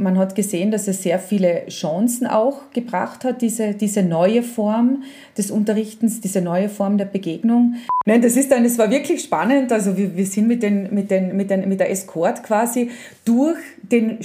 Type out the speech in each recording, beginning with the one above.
Man hat gesehen, dass es sehr viele Chancen auch gebracht hat, diese, diese neue Form des Unterrichtens, diese neue Form der Begegnung. Nein, das ist dann, es war wirklich spannend. Also wir, wir sind mit, den, mit, den, mit, den, mit der Escort quasi durch den,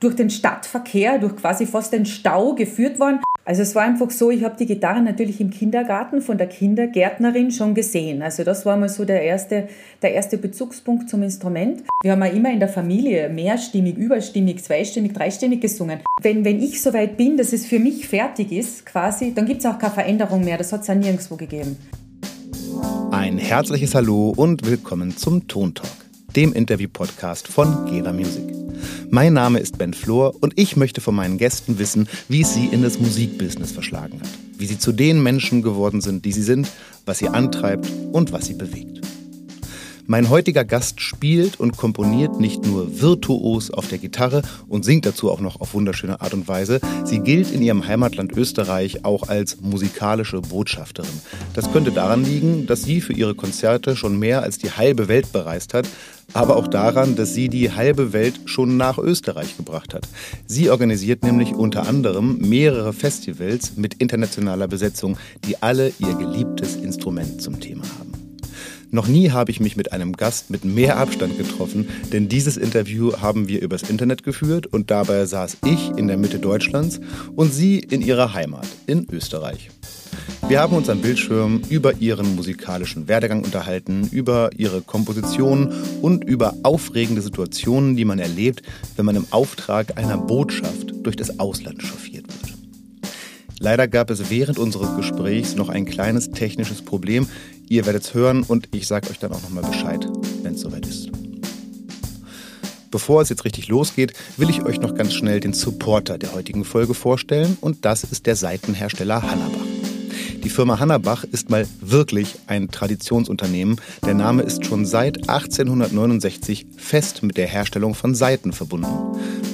durch den Stadtverkehr, durch quasi fast den Stau geführt worden. Also es war einfach so, ich habe die Gitarre natürlich im Kindergarten von der Kindergärtnerin schon gesehen. Also das war mal so der erste, der erste Bezugspunkt zum Instrument. Wir haben ja immer in der Familie mehrstimmig, überstimmig, zweistimmig, dreistimmig gesungen. Wenn, wenn ich so weit bin, dass es für mich fertig ist, quasi, dann gibt es auch keine Veränderung mehr. Das hat es ja nirgendwo gegeben. Ein herzliches Hallo und willkommen zum Tontalk, dem Interview-Podcast von Geva Music. Mein Name ist Ben Flor und ich möchte von meinen Gästen wissen, wie es sie in das Musikbusiness verschlagen hat. Wie sie zu den Menschen geworden sind, die sie sind, was sie antreibt und was sie bewegt. Mein heutiger Gast spielt und komponiert nicht nur virtuos auf der Gitarre und singt dazu auch noch auf wunderschöne Art und Weise. Sie gilt in ihrem Heimatland Österreich auch als musikalische Botschafterin. Das könnte daran liegen, dass sie für ihre Konzerte schon mehr als die halbe Welt bereist hat, aber auch daran, dass sie die halbe Welt schon nach Österreich gebracht hat. Sie organisiert nämlich unter anderem mehrere Festivals mit internationaler Besetzung, die alle ihr geliebtes Instrument zum Thema haben. Noch nie habe ich mich mit einem Gast mit mehr Abstand getroffen, denn dieses Interview haben wir übers Internet geführt und dabei saß ich in der Mitte Deutschlands und sie in ihrer Heimat in Österreich. Wir haben uns am Bildschirm über ihren musikalischen Werdegang unterhalten, über ihre Kompositionen und über aufregende Situationen, die man erlebt, wenn man im Auftrag einer Botschaft durch das Ausland chauffiert wird. Leider gab es während unseres Gesprächs noch ein kleines technisches Problem, Ihr werdet es hören und ich sage euch dann auch nochmal Bescheid, wenn es soweit ist. Bevor es jetzt richtig losgeht, will ich euch noch ganz schnell den Supporter der heutigen Folge vorstellen und das ist der Seitenhersteller Hannabach. Die Firma Hannabach ist mal wirklich ein Traditionsunternehmen. Der Name ist schon seit 1869 fest mit der Herstellung von Seiten verbunden.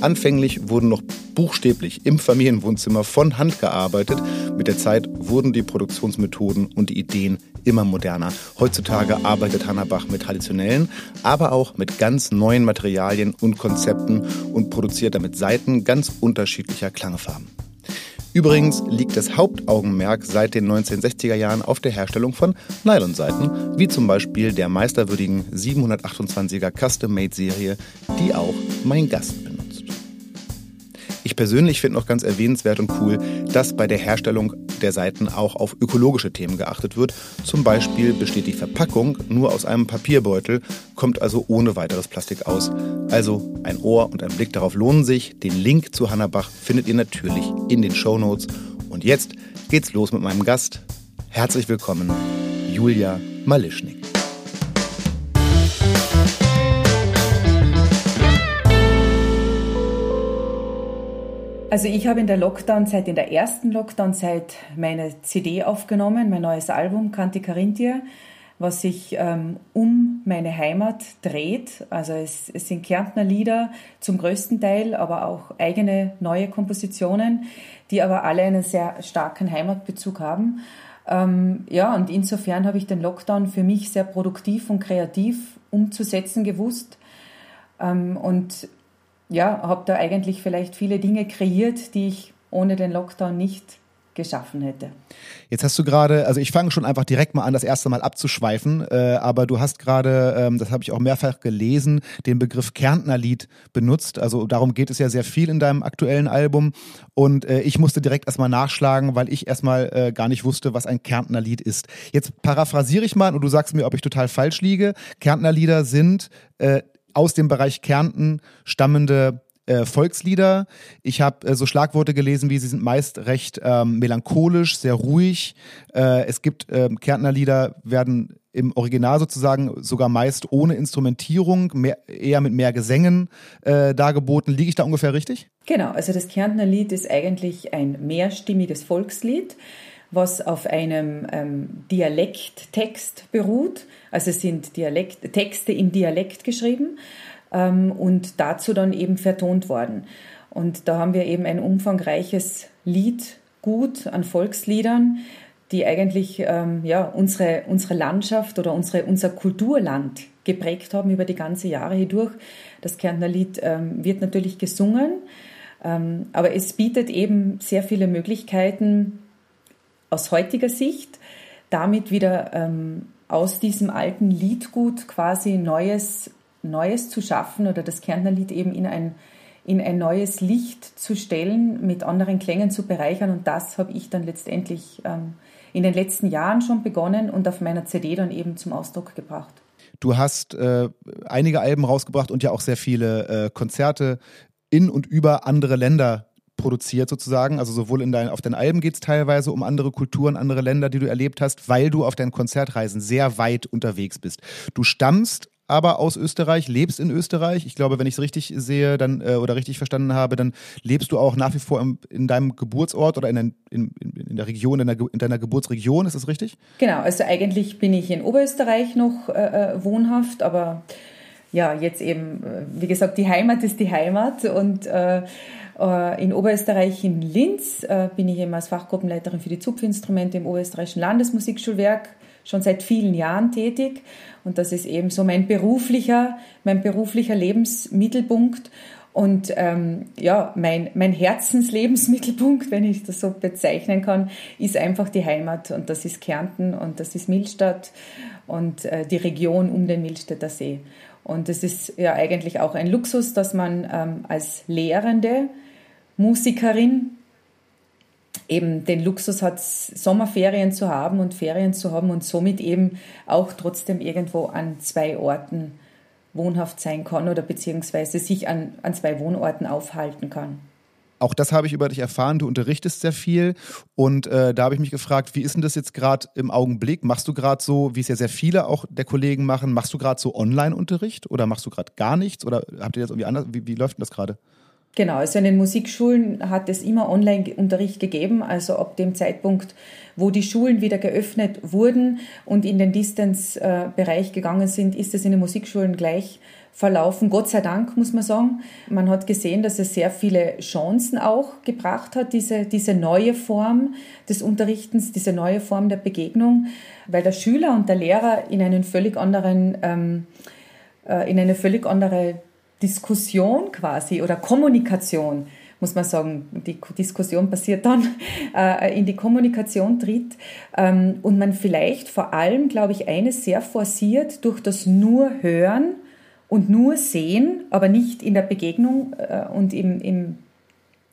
Anfänglich wurden noch buchstäblich im Familienwohnzimmer von Hand gearbeitet. Mit der Zeit wurden die Produktionsmethoden und die Ideen immer moderner. Heutzutage arbeitet Hannabach mit traditionellen, aber auch mit ganz neuen Materialien und Konzepten und produziert damit Seiten ganz unterschiedlicher Klangfarben. Übrigens liegt das Hauptaugenmerk seit den 1960er Jahren auf der Herstellung von Nylonseiten, wie zum Beispiel der meisterwürdigen 728er Custom-Made-Serie, die auch mein Gast benutzt. Ich persönlich finde noch ganz erwähnenswert und cool, dass bei der Herstellung der Seiten auch auf ökologische Themen geachtet wird. Zum Beispiel besteht die Verpackung nur aus einem Papierbeutel, kommt also ohne weiteres Plastik aus. Also ein Ohr und ein Blick darauf lohnen sich. Den Link zu Hannabach findet ihr natürlich in den Show Notes. Und jetzt geht's los mit meinem Gast. Herzlich willkommen, Julia Malischnik. Also ich habe in der Lockdown-Zeit, in der ersten Lockdown-Zeit meine CD aufgenommen, mein neues Album Canti Carinthia, was sich ähm, um meine Heimat dreht. Also es, es sind Kärntner Lieder zum größten Teil, aber auch eigene neue Kompositionen, die aber alle einen sehr starken Heimatbezug haben. Ähm, ja, und insofern habe ich den Lockdown für mich sehr produktiv und kreativ umzusetzen gewusst. Ähm, und ja, habe da eigentlich vielleicht viele Dinge kreiert, die ich ohne den Lockdown nicht geschaffen hätte. Jetzt hast du gerade, also ich fange schon einfach direkt mal an, das erste Mal abzuschweifen, äh, aber du hast gerade, ähm, das habe ich auch mehrfach gelesen, den Begriff Kärntner Lied benutzt. Also darum geht es ja sehr viel in deinem aktuellen Album. Und äh, ich musste direkt erstmal nachschlagen, weil ich erstmal äh, gar nicht wusste, was ein Kärntner Lied ist. Jetzt paraphrasiere ich mal und du sagst mir, ob ich total falsch liege. Kärntner Lieder sind äh, aus dem Bereich Kärnten stammende äh, Volkslieder. Ich habe äh, so Schlagworte gelesen, wie sie sind meist recht ähm, melancholisch, sehr ruhig. Äh, es gibt ähm, Kärntner Lieder, werden im Original sozusagen sogar meist ohne Instrumentierung, mehr, eher mit mehr Gesängen äh, dargeboten. Liege ich da ungefähr richtig? Genau, also das Kärntner Lied ist eigentlich ein mehrstimmiges Volkslied was auf einem ähm, Dialekttext beruht. Also es sind Dialekt, Texte im Dialekt geschrieben ähm, und dazu dann eben vertont worden. Und da haben wir eben ein umfangreiches Liedgut an Volksliedern, die eigentlich ähm, ja, unsere, unsere Landschaft oder unsere, unser Kulturland geprägt haben über die ganze Jahre hindurch. Das Kärntner Lied ähm, wird natürlich gesungen, ähm, aber es bietet eben sehr viele Möglichkeiten aus heutiger Sicht, damit wieder ähm, aus diesem alten Liedgut quasi Neues, Neues zu schaffen oder das Kärntner Lied eben in ein, in ein neues Licht zu stellen, mit anderen Klängen zu bereichern. Und das habe ich dann letztendlich ähm, in den letzten Jahren schon begonnen und auf meiner CD dann eben zum Ausdruck gebracht. Du hast äh, einige Alben rausgebracht und ja auch sehr viele äh, Konzerte in und über andere Länder produziert sozusagen. Also sowohl in dein, auf deinen Alben geht es teilweise um andere Kulturen, andere Länder, die du erlebt hast, weil du auf deinen Konzertreisen sehr weit unterwegs bist. Du stammst aber aus Österreich, lebst in Österreich. Ich glaube, wenn ich es richtig sehe dann, äh, oder richtig verstanden habe, dann lebst du auch nach wie vor im, in deinem Geburtsort oder in, in, in, in der Region, in, der, in, deiner Geburtsregion. Ist das richtig? Genau, also eigentlich bin ich in Oberösterreich noch äh, äh wohnhaft, aber ja, jetzt eben, äh, wie gesagt, die Heimat ist die Heimat und äh, in Oberösterreich in Linz äh, bin ich eben als Fachgruppenleiterin für die Zupfinstrumente im Oberösterreichischen Landesmusikschulwerk schon seit vielen Jahren tätig und das ist eben so mein beruflicher, mein beruflicher Lebensmittelpunkt und ähm, ja, mein, mein Herzenslebensmittelpunkt, wenn ich das so bezeichnen kann, ist einfach die Heimat und das ist Kärnten und das ist Millstatt und äh, die Region um den Millstätter See. Und es ist ja eigentlich auch ein Luxus, dass man ähm, als Lehrende Musikerin eben den Luxus hat, Sommerferien zu haben und Ferien zu haben und somit eben auch trotzdem irgendwo an zwei Orten wohnhaft sein kann oder beziehungsweise sich an, an zwei Wohnorten aufhalten kann. Auch das habe ich über dich erfahren. Du unterrichtest sehr viel und äh, da habe ich mich gefragt, wie ist denn das jetzt gerade im Augenblick? Machst du gerade so, wie es ja sehr viele auch der Kollegen machen, machst du gerade so Online-Unterricht oder machst du gerade gar nichts oder habt ihr das irgendwie anders? Wie, wie läuft denn das gerade? Genau, also in den Musikschulen hat es immer Online-Unterricht gegeben, also ab dem Zeitpunkt, wo die Schulen wieder geöffnet wurden und in den Distance-Bereich gegangen sind, ist es in den Musikschulen gleich verlaufen. Gott sei Dank, muss man sagen. Man hat gesehen, dass es sehr viele Chancen auch gebracht hat, diese, diese neue Form des Unterrichtens, diese neue Form der Begegnung, weil der Schüler und der Lehrer in einen völlig anderen, ähm, äh, in eine völlig andere Diskussion quasi oder Kommunikation, muss man sagen, die Diskussion passiert dann, äh, in die Kommunikation tritt ähm, und man vielleicht vor allem, glaube ich, eines sehr forciert durch das nur Hören und nur Sehen, aber nicht in der Begegnung äh, und im, im,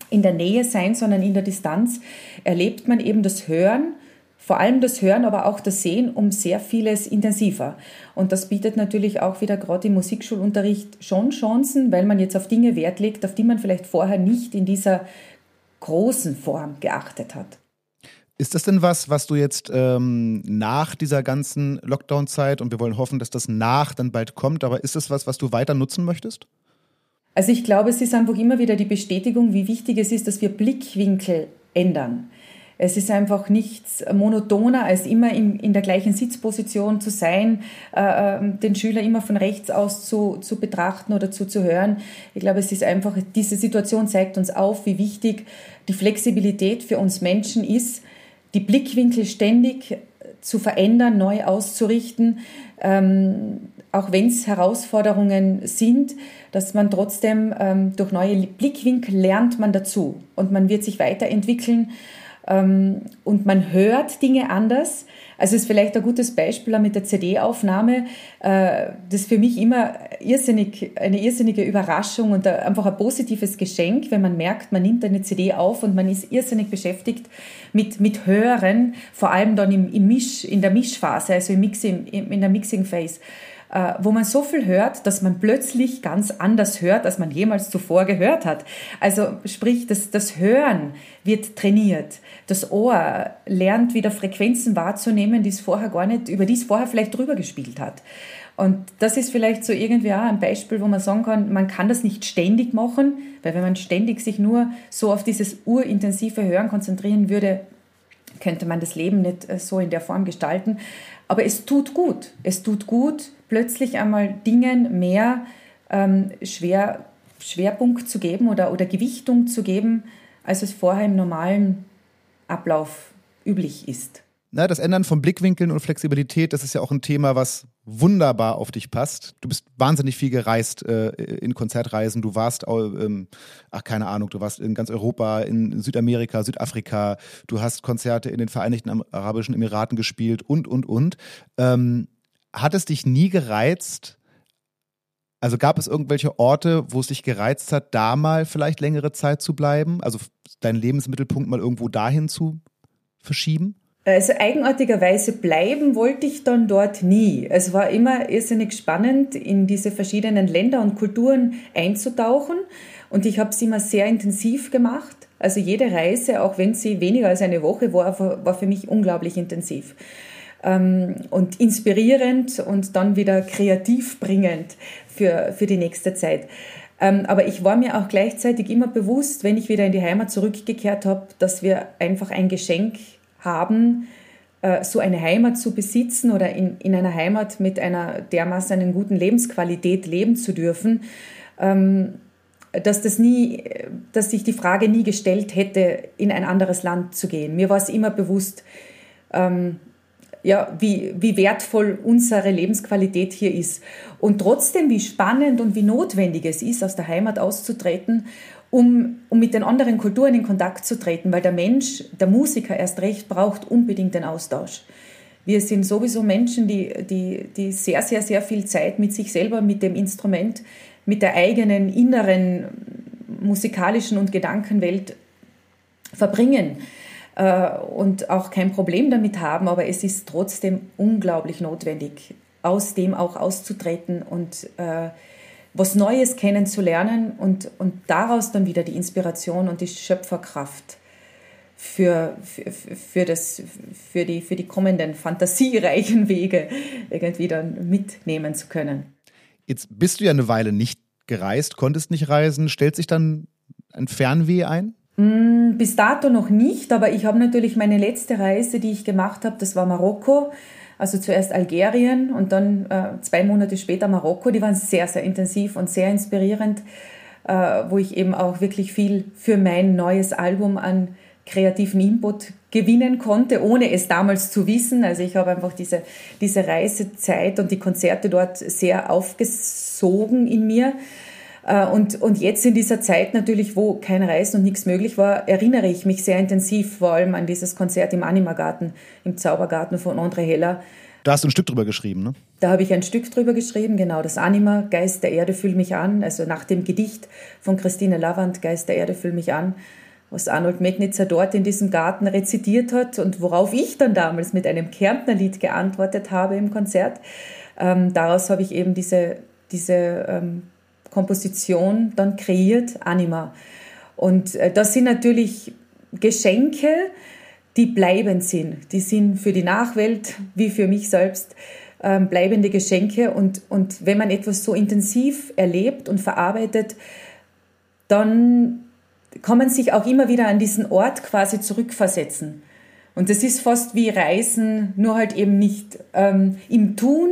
in der Nähe sein, sondern in der Distanz, erlebt man eben das Hören vor allem das Hören, aber auch das Sehen um sehr vieles intensiver. Und das bietet natürlich auch wieder gerade im Musikschulunterricht schon Chancen, weil man jetzt auf Dinge Wert legt, auf die man vielleicht vorher nicht in dieser großen Form geachtet hat. Ist das denn was, was du jetzt ähm, nach dieser ganzen Lockdown-Zeit und wir wollen hoffen, dass das nach dann bald kommt, aber ist das was, was du weiter nutzen möchtest? Also ich glaube, es ist einfach immer wieder die Bestätigung, wie wichtig es ist, dass wir Blickwinkel ändern. Es ist einfach nichts monotoner, als immer in, in der gleichen Sitzposition zu sein, äh, ähm, den Schüler immer von rechts aus zu, zu betrachten oder zuzuhören. Ich glaube, es ist einfach, diese Situation zeigt uns auf, wie wichtig die Flexibilität für uns Menschen ist, die Blickwinkel ständig zu verändern, neu auszurichten, ähm, auch wenn es Herausforderungen sind, dass man trotzdem ähm, durch neue Blickwinkel lernt man dazu und man wird sich weiterentwickeln und man hört Dinge anders. Also ist vielleicht ein gutes Beispiel mit der CD-Aufnahme. Äh, das ist für mich immer irrsinnig, eine irrsinnige Überraschung und einfach ein positives Geschenk, wenn man merkt, man nimmt eine CD auf und man ist irrsinnig beschäftigt mit, mit Hören, vor allem dann im, im Misch, in der Mischphase, also im Mixing, in der Mixing Phase. Äh, wo man so viel hört, dass man plötzlich ganz anders hört, als man jemals zuvor gehört hat. Also sprich, das, das Hören wird trainiert. Das Ohr lernt wieder Frequenzen wahrzunehmen, die es vorher gar nicht, über die es vorher vielleicht drüber gespielt hat. Und das ist vielleicht so irgendwie auch ein Beispiel, wo man sagen kann, man kann das nicht ständig machen, weil wenn man ständig sich nur so auf dieses urintensive Hören konzentrieren würde, könnte man das Leben nicht äh, so in der Form gestalten. Aber es tut gut. Es tut gut, plötzlich einmal Dingen mehr ähm, Schwer, Schwerpunkt zu geben oder, oder Gewichtung zu geben, als es vorher im normalen Ablauf üblich ist. Na, das Ändern von Blickwinkeln und Flexibilität, das ist ja auch ein Thema, was wunderbar auf dich passt. Du bist wahnsinnig viel gereist äh, in Konzertreisen. Du warst, ähm, ach keine Ahnung, du warst in ganz Europa, in Südamerika, Südafrika. Du hast Konzerte in den Vereinigten Arabischen Emiraten gespielt und, und, und. Ähm, hat es dich nie gereizt? Also gab es irgendwelche Orte, wo es dich gereizt hat, da mal vielleicht längere Zeit zu bleiben? Also deinen Lebensmittelpunkt mal irgendwo dahin zu verschieben? Also eigenartigerweise bleiben wollte ich dann dort nie. Es war immer irrsinnig spannend, in diese verschiedenen Länder und Kulturen einzutauchen. Und ich habe es immer sehr intensiv gemacht. Also jede Reise, auch wenn sie weniger als eine Woche war, war für mich unglaublich intensiv. Ähm, und inspirierend und dann wieder kreativ bringend für, für die nächste Zeit. Ähm, aber ich war mir auch gleichzeitig immer bewusst, wenn ich wieder in die Heimat zurückgekehrt habe, dass wir einfach ein Geschenk haben, äh, so eine Heimat zu besitzen oder in, in einer Heimat mit einer dermaßen einen guten Lebensqualität leben zu dürfen, ähm, dass das nie, dass sich die Frage nie gestellt hätte, in ein anderes Land zu gehen. Mir war es immer bewusst, ähm, ja, wie, wie wertvoll unsere Lebensqualität hier ist. Und trotzdem, wie spannend und wie notwendig es ist, aus der Heimat auszutreten um, um mit den anderen Kulturen in Kontakt zu treten, weil der Mensch, der Musiker erst recht braucht unbedingt den Austausch. Wir sind sowieso Menschen, die, die, die sehr, sehr, sehr viel Zeit mit sich selber, mit dem Instrument, mit der eigenen inneren musikalischen und Gedankenwelt verbringen äh, und auch kein Problem damit haben, aber es ist trotzdem unglaublich notwendig, aus dem auch auszutreten und äh, was Neues kennenzulernen und, und daraus dann wieder die Inspiration und die Schöpferkraft für, für, für, das, für, die, für die kommenden fantasiereichen Wege irgendwie dann mitnehmen zu können. Jetzt bist du ja eine Weile nicht gereist, konntest nicht reisen. Stellt sich dann ein Fernweh ein? Mm, bis dato noch nicht, aber ich habe natürlich meine letzte Reise, die ich gemacht habe, das war Marokko. Also zuerst Algerien und dann äh, zwei Monate später Marokko. Die waren sehr, sehr intensiv und sehr inspirierend, äh, wo ich eben auch wirklich viel für mein neues Album an kreativen Input gewinnen konnte, ohne es damals zu wissen. Also ich habe einfach diese, diese Reisezeit und die Konzerte dort sehr aufgesogen in mir. Äh, und, und jetzt in dieser Zeit natürlich, wo kein Reisen und nichts möglich war, erinnere ich mich sehr intensiv vor allem an dieses Konzert im Animagarten, im Zaubergarten von André Heller. Da hast du ein Stück drüber geschrieben, ne? Da habe ich ein Stück drüber geschrieben, genau, das Anima, Geist der Erde füll mich an, also nach dem Gedicht von Christine Lavand, Geist der Erde füll mich an, was Arnold Megnitzer dort in diesem Garten rezitiert hat und worauf ich dann damals mit einem Kärntnerlied geantwortet habe im Konzert. Ähm, daraus habe ich eben diese, diese ähm, Komposition dann kreiert, Anima. Und äh, das sind natürlich Geschenke, die bleibend sind. Die sind für die Nachwelt wie für mich selbst ähm, bleibende Geschenke. Und, und wenn man etwas so intensiv erlebt und verarbeitet, dann kann man sich auch immer wieder an diesen Ort quasi zurückversetzen. Und das ist fast wie Reisen, nur halt eben nicht ähm, im Tun,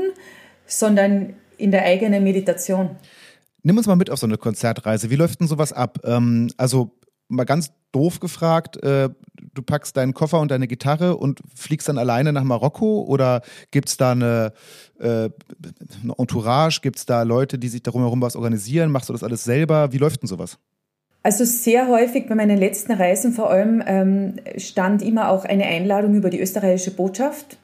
sondern in der eigenen Meditation. Nimm uns mal mit auf so eine Konzertreise. Wie läuft denn sowas ab? Ähm, also mal ganz doof gefragt, äh, du packst deinen Koffer und deine Gitarre und fliegst dann alleine nach Marokko oder gibt es da eine, äh, eine Entourage, gibt es da Leute, die sich darum herum was organisieren? Machst du das alles selber? Wie läuft denn sowas? Also sehr häufig bei meinen letzten Reisen vor allem ähm, stand immer auch eine Einladung über die österreichische Botschaft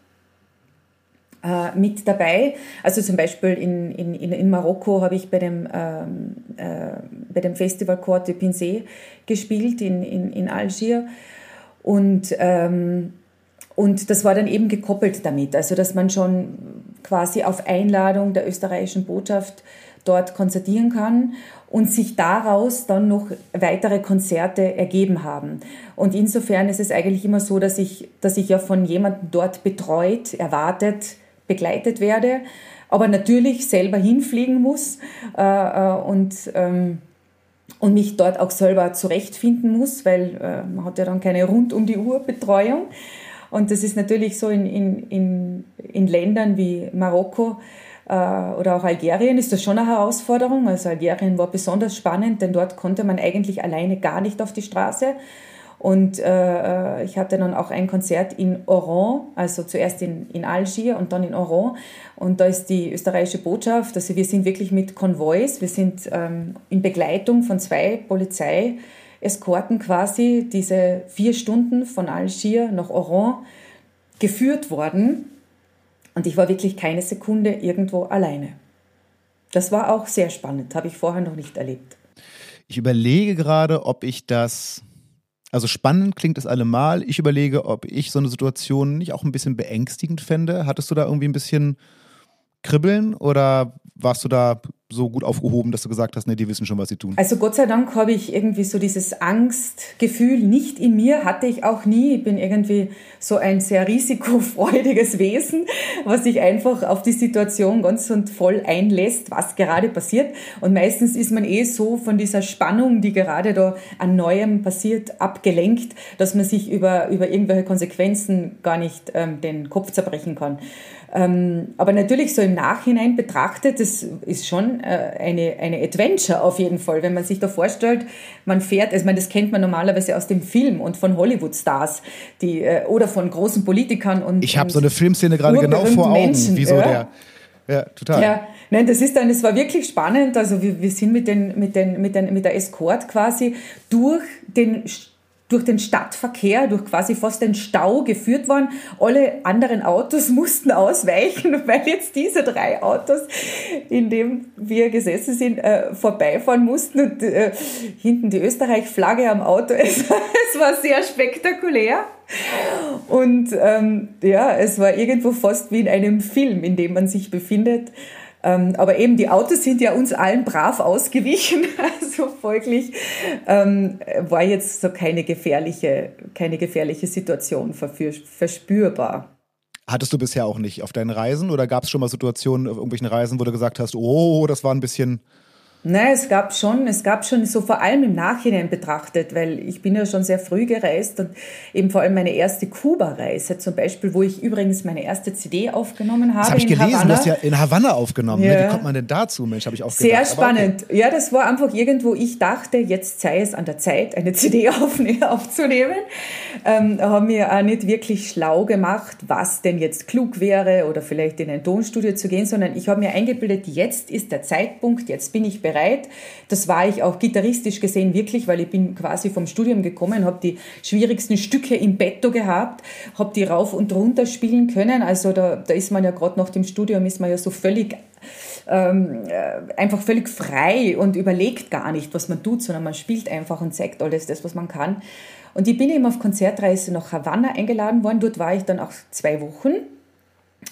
äh, mit dabei. Also zum Beispiel in, in, in Marokko habe ich bei dem, ähm, äh, bei dem Festival Court de Pinsé gespielt in, in, in Algier. Und, ähm, und das war dann eben gekoppelt damit, also dass man schon quasi auf Einladung der österreichischen Botschaft dort konzertieren kann und sich daraus dann noch weitere Konzerte ergeben haben. Und insofern ist es eigentlich immer so, dass ich, dass ich ja von jemandem dort betreut, erwartet, begleitet werde, aber natürlich selber hinfliegen muss äh, äh, und, ähm, und mich dort auch selber zurechtfinden muss, weil äh, man hat ja dann keine rund um die Uhr Betreuung. Und das ist natürlich so in, in, in, in Ländern wie Marokko äh, oder auch Algerien ist das schon eine Herausforderung. Also Algerien war besonders spannend, denn dort konnte man eigentlich alleine gar nicht auf die Straße. Und äh, ich hatte dann auch ein Konzert in Oran, also zuerst in, in Algier und dann in Oran. Und da ist die österreichische Botschaft, also wir sind wirklich mit Konvois, wir sind ähm, in Begleitung von zwei Polizeieskorten quasi diese vier Stunden von Algier nach Oran geführt worden. Und ich war wirklich keine Sekunde irgendwo alleine. Das war auch sehr spannend, habe ich vorher noch nicht erlebt. Ich überlege gerade, ob ich das also spannend klingt es allemal. Ich überlege, ob ich so eine Situation nicht auch ein bisschen beängstigend fände. Hattest du da irgendwie ein bisschen Kribbeln oder warst du da so gut aufgehoben, dass du gesagt hast, nee, die wissen schon, was sie tun? Also Gott sei Dank habe ich irgendwie so dieses Angstgefühl nicht in mir, hatte ich auch nie. Ich bin irgendwie so ein sehr risikofreudiges Wesen, was sich einfach auf die Situation ganz und voll einlässt, was gerade passiert. Und meistens ist man eh so von dieser Spannung, die gerade da an Neuem passiert, abgelenkt, dass man sich über, über irgendwelche Konsequenzen gar nicht ähm, den Kopf zerbrechen kann. Ähm, aber natürlich so im Nachhinein betrachtet, das ist schon äh, eine, eine Adventure auf jeden Fall, wenn man sich da vorstellt, man fährt, also man, das kennt man normalerweise aus dem Film und von Hollywood-Stars die, äh, oder von großen Politikern. Und, ich habe so eine Filmszene gerade genau vor Augen, Menschen, wie so ja. der ja, total. Ja, nein, das ist dann, es war wirklich spannend. Also wir, wir sind mit, den, mit, den, mit, den, mit der Escort quasi durch den durch den Stadtverkehr, durch quasi fast den Stau geführt worden. Alle anderen Autos mussten ausweichen, weil jetzt diese drei Autos, in dem wir gesessen sind, äh, vorbeifahren mussten und äh, hinten die Österreich-Flagge am Auto. Es, es, war sehr spektakulär. Und ähm, ja, es war irgendwo fast wie in einem Film, in dem man sich befindet. Ähm, aber eben die Autos sind ja uns allen brav ausgewichen, also folglich ähm, war jetzt so keine gefährliche, keine gefährliche Situation verspürbar. Hattest du bisher auch nicht auf deinen Reisen oder gab es schon mal Situationen auf irgendwelchen Reisen, wo du gesagt hast, oh, das war ein bisschen Nein, es gab schon, es gab schon so vor allem im Nachhinein betrachtet, weil ich bin ja schon sehr früh gereist und eben vor allem meine erste Kuba-Reise zum Beispiel, wo ich übrigens meine erste CD aufgenommen habe. Das habe ich gelesen, Havanna. du hast ja in Havanna aufgenommen. Ja. Wie kommt man denn dazu, Mensch, habe ich auch Sehr gedacht. spannend. Okay. Ja, das war einfach irgendwo, ich dachte, jetzt sei es an der Zeit, eine CD aufzunehmen. Ähm, habe mir auch nicht wirklich schlau gemacht, was denn jetzt klug wäre oder vielleicht in ein Tonstudio zu gehen, sondern ich habe mir eingebildet, jetzt ist der Zeitpunkt, jetzt bin ich bereit bereit. Das war ich auch gitarristisch gesehen wirklich, weil ich bin quasi vom Studium gekommen, habe die schwierigsten Stücke im Betto gehabt, habe die rauf und runter spielen können. Also da, da ist man ja gerade nach dem Studium, ist man ja so völlig ähm, äh, einfach völlig frei und überlegt gar nicht, was man tut, sondern man spielt einfach und zeigt alles das, was man kann. Und ich bin eben auf Konzertreise nach Havanna eingeladen worden. Dort war ich dann auch zwei Wochen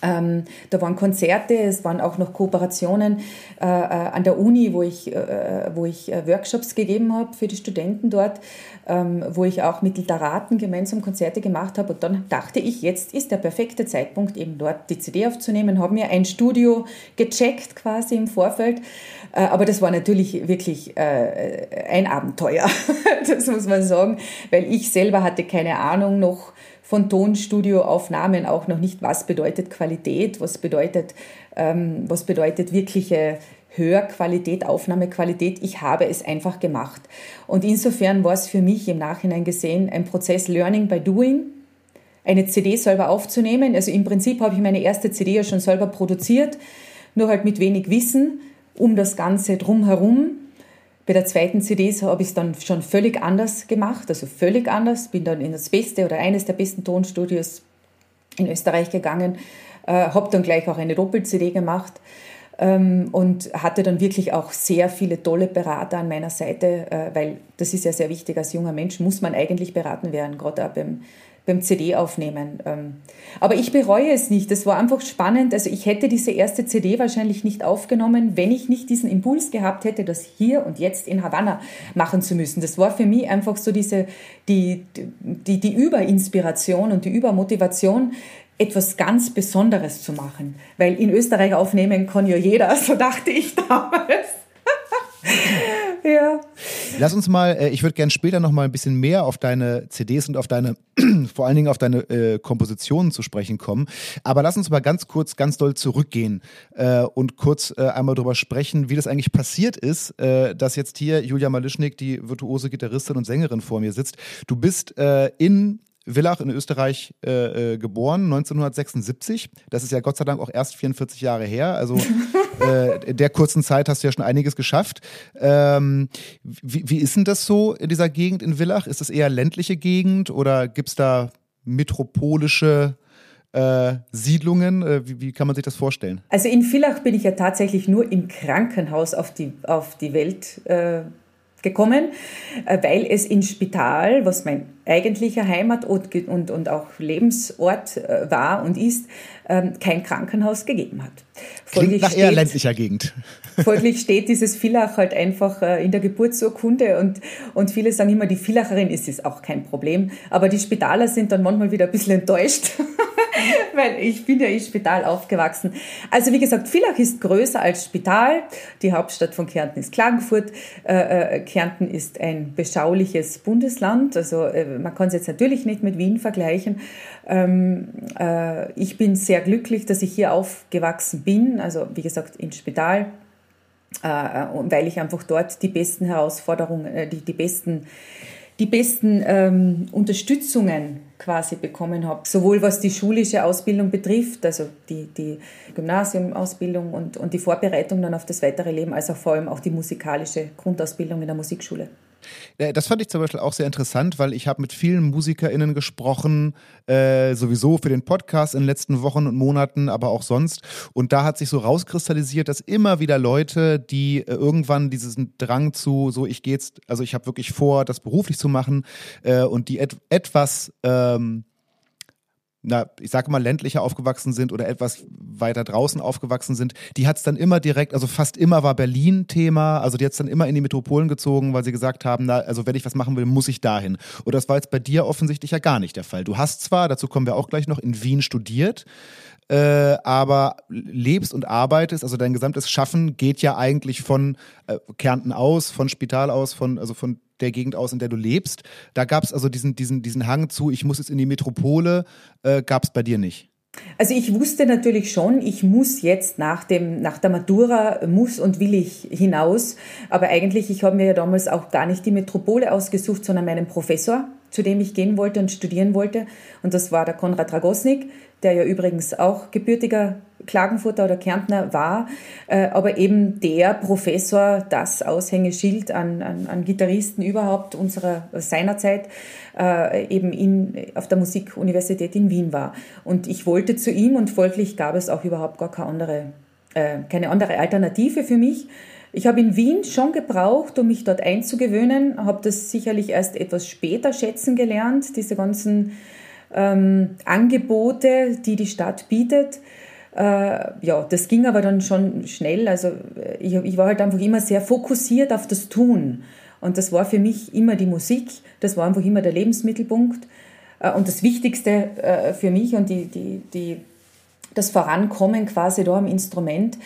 ähm, da waren Konzerte, es waren auch noch Kooperationen äh, äh an der Uni, wo ich, äh, wo ich äh, Workshops gegeben habe für die Studenten dort, ähm, wo ich auch mit Literaten gemeinsam Konzerte gemacht habe. Und dann dachte ich, jetzt ist der perfekte Zeitpunkt, eben dort die CD aufzunehmen, habe mir ein Studio gecheckt quasi im Vorfeld. Äh, aber das war natürlich wirklich äh, ein Abenteuer, das muss man sagen, weil ich selber hatte keine Ahnung noch, von Tonstudioaufnahmen auch noch nicht, was bedeutet Qualität, was bedeutet, ähm, was bedeutet wirkliche Hörqualität, Aufnahmequalität. Ich habe es einfach gemacht. Und insofern war es für mich im Nachhinein gesehen ein Prozess Learning by Doing, eine CD selber aufzunehmen. Also im Prinzip habe ich meine erste CD ja schon selber produziert, nur halt mit wenig Wissen um das Ganze drumherum. Bei der zweiten CD habe ich es dann schon völlig anders gemacht, also völlig anders. Bin dann in das beste oder eines der besten Tonstudios in Österreich gegangen, äh, habe dann gleich auch eine Doppel-CD gemacht ähm, und hatte dann wirklich auch sehr viele tolle Berater an meiner Seite, äh, weil das ist ja sehr wichtig. Als junger Mensch muss man eigentlich beraten werden, gerade auch beim beim CD aufnehmen. Ähm. Aber ich bereue es nicht. Es war einfach spannend. Also ich hätte diese erste CD wahrscheinlich nicht aufgenommen, wenn ich nicht diesen Impuls gehabt hätte, das hier und jetzt in Havanna machen zu müssen. Das war für mich einfach so diese, die, die, die Überinspiration und die Übermotivation, etwas ganz Besonderes zu machen. Weil in Österreich aufnehmen kann ja jeder, so dachte ich damals. Ja. Lass uns mal, äh, ich würde gerne später noch mal ein bisschen mehr auf deine CDs und auf deine, vor allen Dingen auf deine äh, Kompositionen zu sprechen kommen. Aber lass uns mal ganz kurz, ganz doll zurückgehen äh, und kurz äh, einmal darüber sprechen, wie das eigentlich passiert ist, äh, dass jetzt hier Julia Malischnik, die virtuose Gitarristin und Sängerin vor mir sitzt. Du bist äh, in Villach in Österreich äh, äh, geboren, 1976. Das ist ja Gott sei Dank auch erst 44 Jahre her. Also äh, in der kurzen Zeit hast du ja schon einiges geschafft. Ähm, wie, wie ist denn das so in dieser Gegend in Villach? Ist es eher ländliche Gegend oder gibt es da metropolische äh, Siedlungen? Äh, wie, wie, kann man sich das vorstellen? Also in Villach bin ich ja tatsächlich nur im Krankenhaus auf die, auf die Welt äh, gekommen, äh, weil es in Spital, was mein eigentlicher Heimatort und, und auch Lebensort äh, war und ist, ähm, kein Krankenhaus gegeben hat. Folglich Klingt nach steht, eher ländlicher Gegend. Folglich steht dieses Villach halt einfach äh, in der Geburtsurkunde und, und viele sagen immer, die Villacherin ist es auch kein Problem. Aber die Spitaler sind dann manchmal wieder ein bisschen enttäuscht, weil ich bin ja im Spital aufgewachsen. Also wie gesagt, Villach ist größer als Spital. Die Hauptstadt von Kärnten ist Klagenfurt. Äh, äh, Kärnten ist ein beschauliches Bundesland. Also äh, man kann es jetzt natürlich nicht mit Wien vergleichen. Ähm, äh, ich bin sehr glücklich, dass ich hier aufgewachsen bin. Also wie gesagt, im Spital. Äh, weil ich einfach dort die besten Herausforderungen, die, die besten die besten ähm, Unterstützungen quasi bekommen habe. Sowohl was die schulische Ausbildung betrifft, also die, die Gymnasiumausbildung und, und die Vorbereitung dann auf das weitere Leben, als auch vor allem auch die musikalische Grundausbildung in der Musikschule. Das fand ich zum Beispiel auch sehr interessant, weil ich habe mit vielen MusikerInnen gesprochen, äh, sowieso für den Podcast in den letzten Wochen und Monaten, aber auch sonst. Und da hat sich so rauskristallisiert, dass immer wieder Leute, die äh, irgendwann diesen Drang zu, so ich gehe jetzt, also ich habe wirklich vor, das beruflich zu machen äh, und die et etwas ähm, na, ich sage mal, ländlicher aufgewachsen sind oder etwas weiter draußen aufgewachsen sind, die hat es dann immer direkt, also fast immer war Berlin Thema, also die hat es dann immer in die Metropolen gezogen, weil sie gesagt haben, na, also wenn ich was machen will, muss ich dahin. Und das war jetzt bei dir offensichtlich ja gar nicht der Fall. Du hast zwar, dazu kommen wir auch gleich noch, in Wien studiert, äh, aber lebst und arbeitest, also dein gesamtes Schaffen geht ja eigentlich von äh, Kärnten aus, von Spital aus, von, also von der Gegend aus, in der du lebst. Da gab es also diesen, diesen, diesen Hang zu, ich muss jetzt in die Metropole, äh, gab es bei dir nicht. Also ich wusste natürlich schon, ich muss jetzt nach, dem, nach der Matura, muss und will ich hinaus. Aber eigentlich, ich habe mir ja damals auch gar nicht die Metropole ausgesucht, sondern meinen Professor, zu dem ich gehen wollte und studieren wollte. Und das war der Konrad Dragosnik, der ja übrigens auch gebürtiger Klagenfurter oder Kärntner war, äh, aber eben der Professor, das Aushängeschild an, an, an Gitarristen überhaupt unserer seinerzeit äh, eben in, auf der Musikuniversität in Wien war. Und ich wollte zu ihm und folglich gab es auch überhaupt gar keine andere, äh, keine andere Alternative für mich. Ich habe in Wien schon gebraucht, um mich dort einzugewöhnen, habe das sicherlich erst etwas später schätzen gelernt, diese ganzen ähm, Angebote, die die Stadt bietet. Äh, ja, das ging aber dann schon schnell. Also ich, ich war halt einfach immer sehr fokussiert auf das Tun. Und das war für mich immer die Musik, das war einfach immer der Lebensmittelpunkt. Äh, und das Wichtigste äh, für mich und die, die, die, das Vorankommen quasi da am Instrument.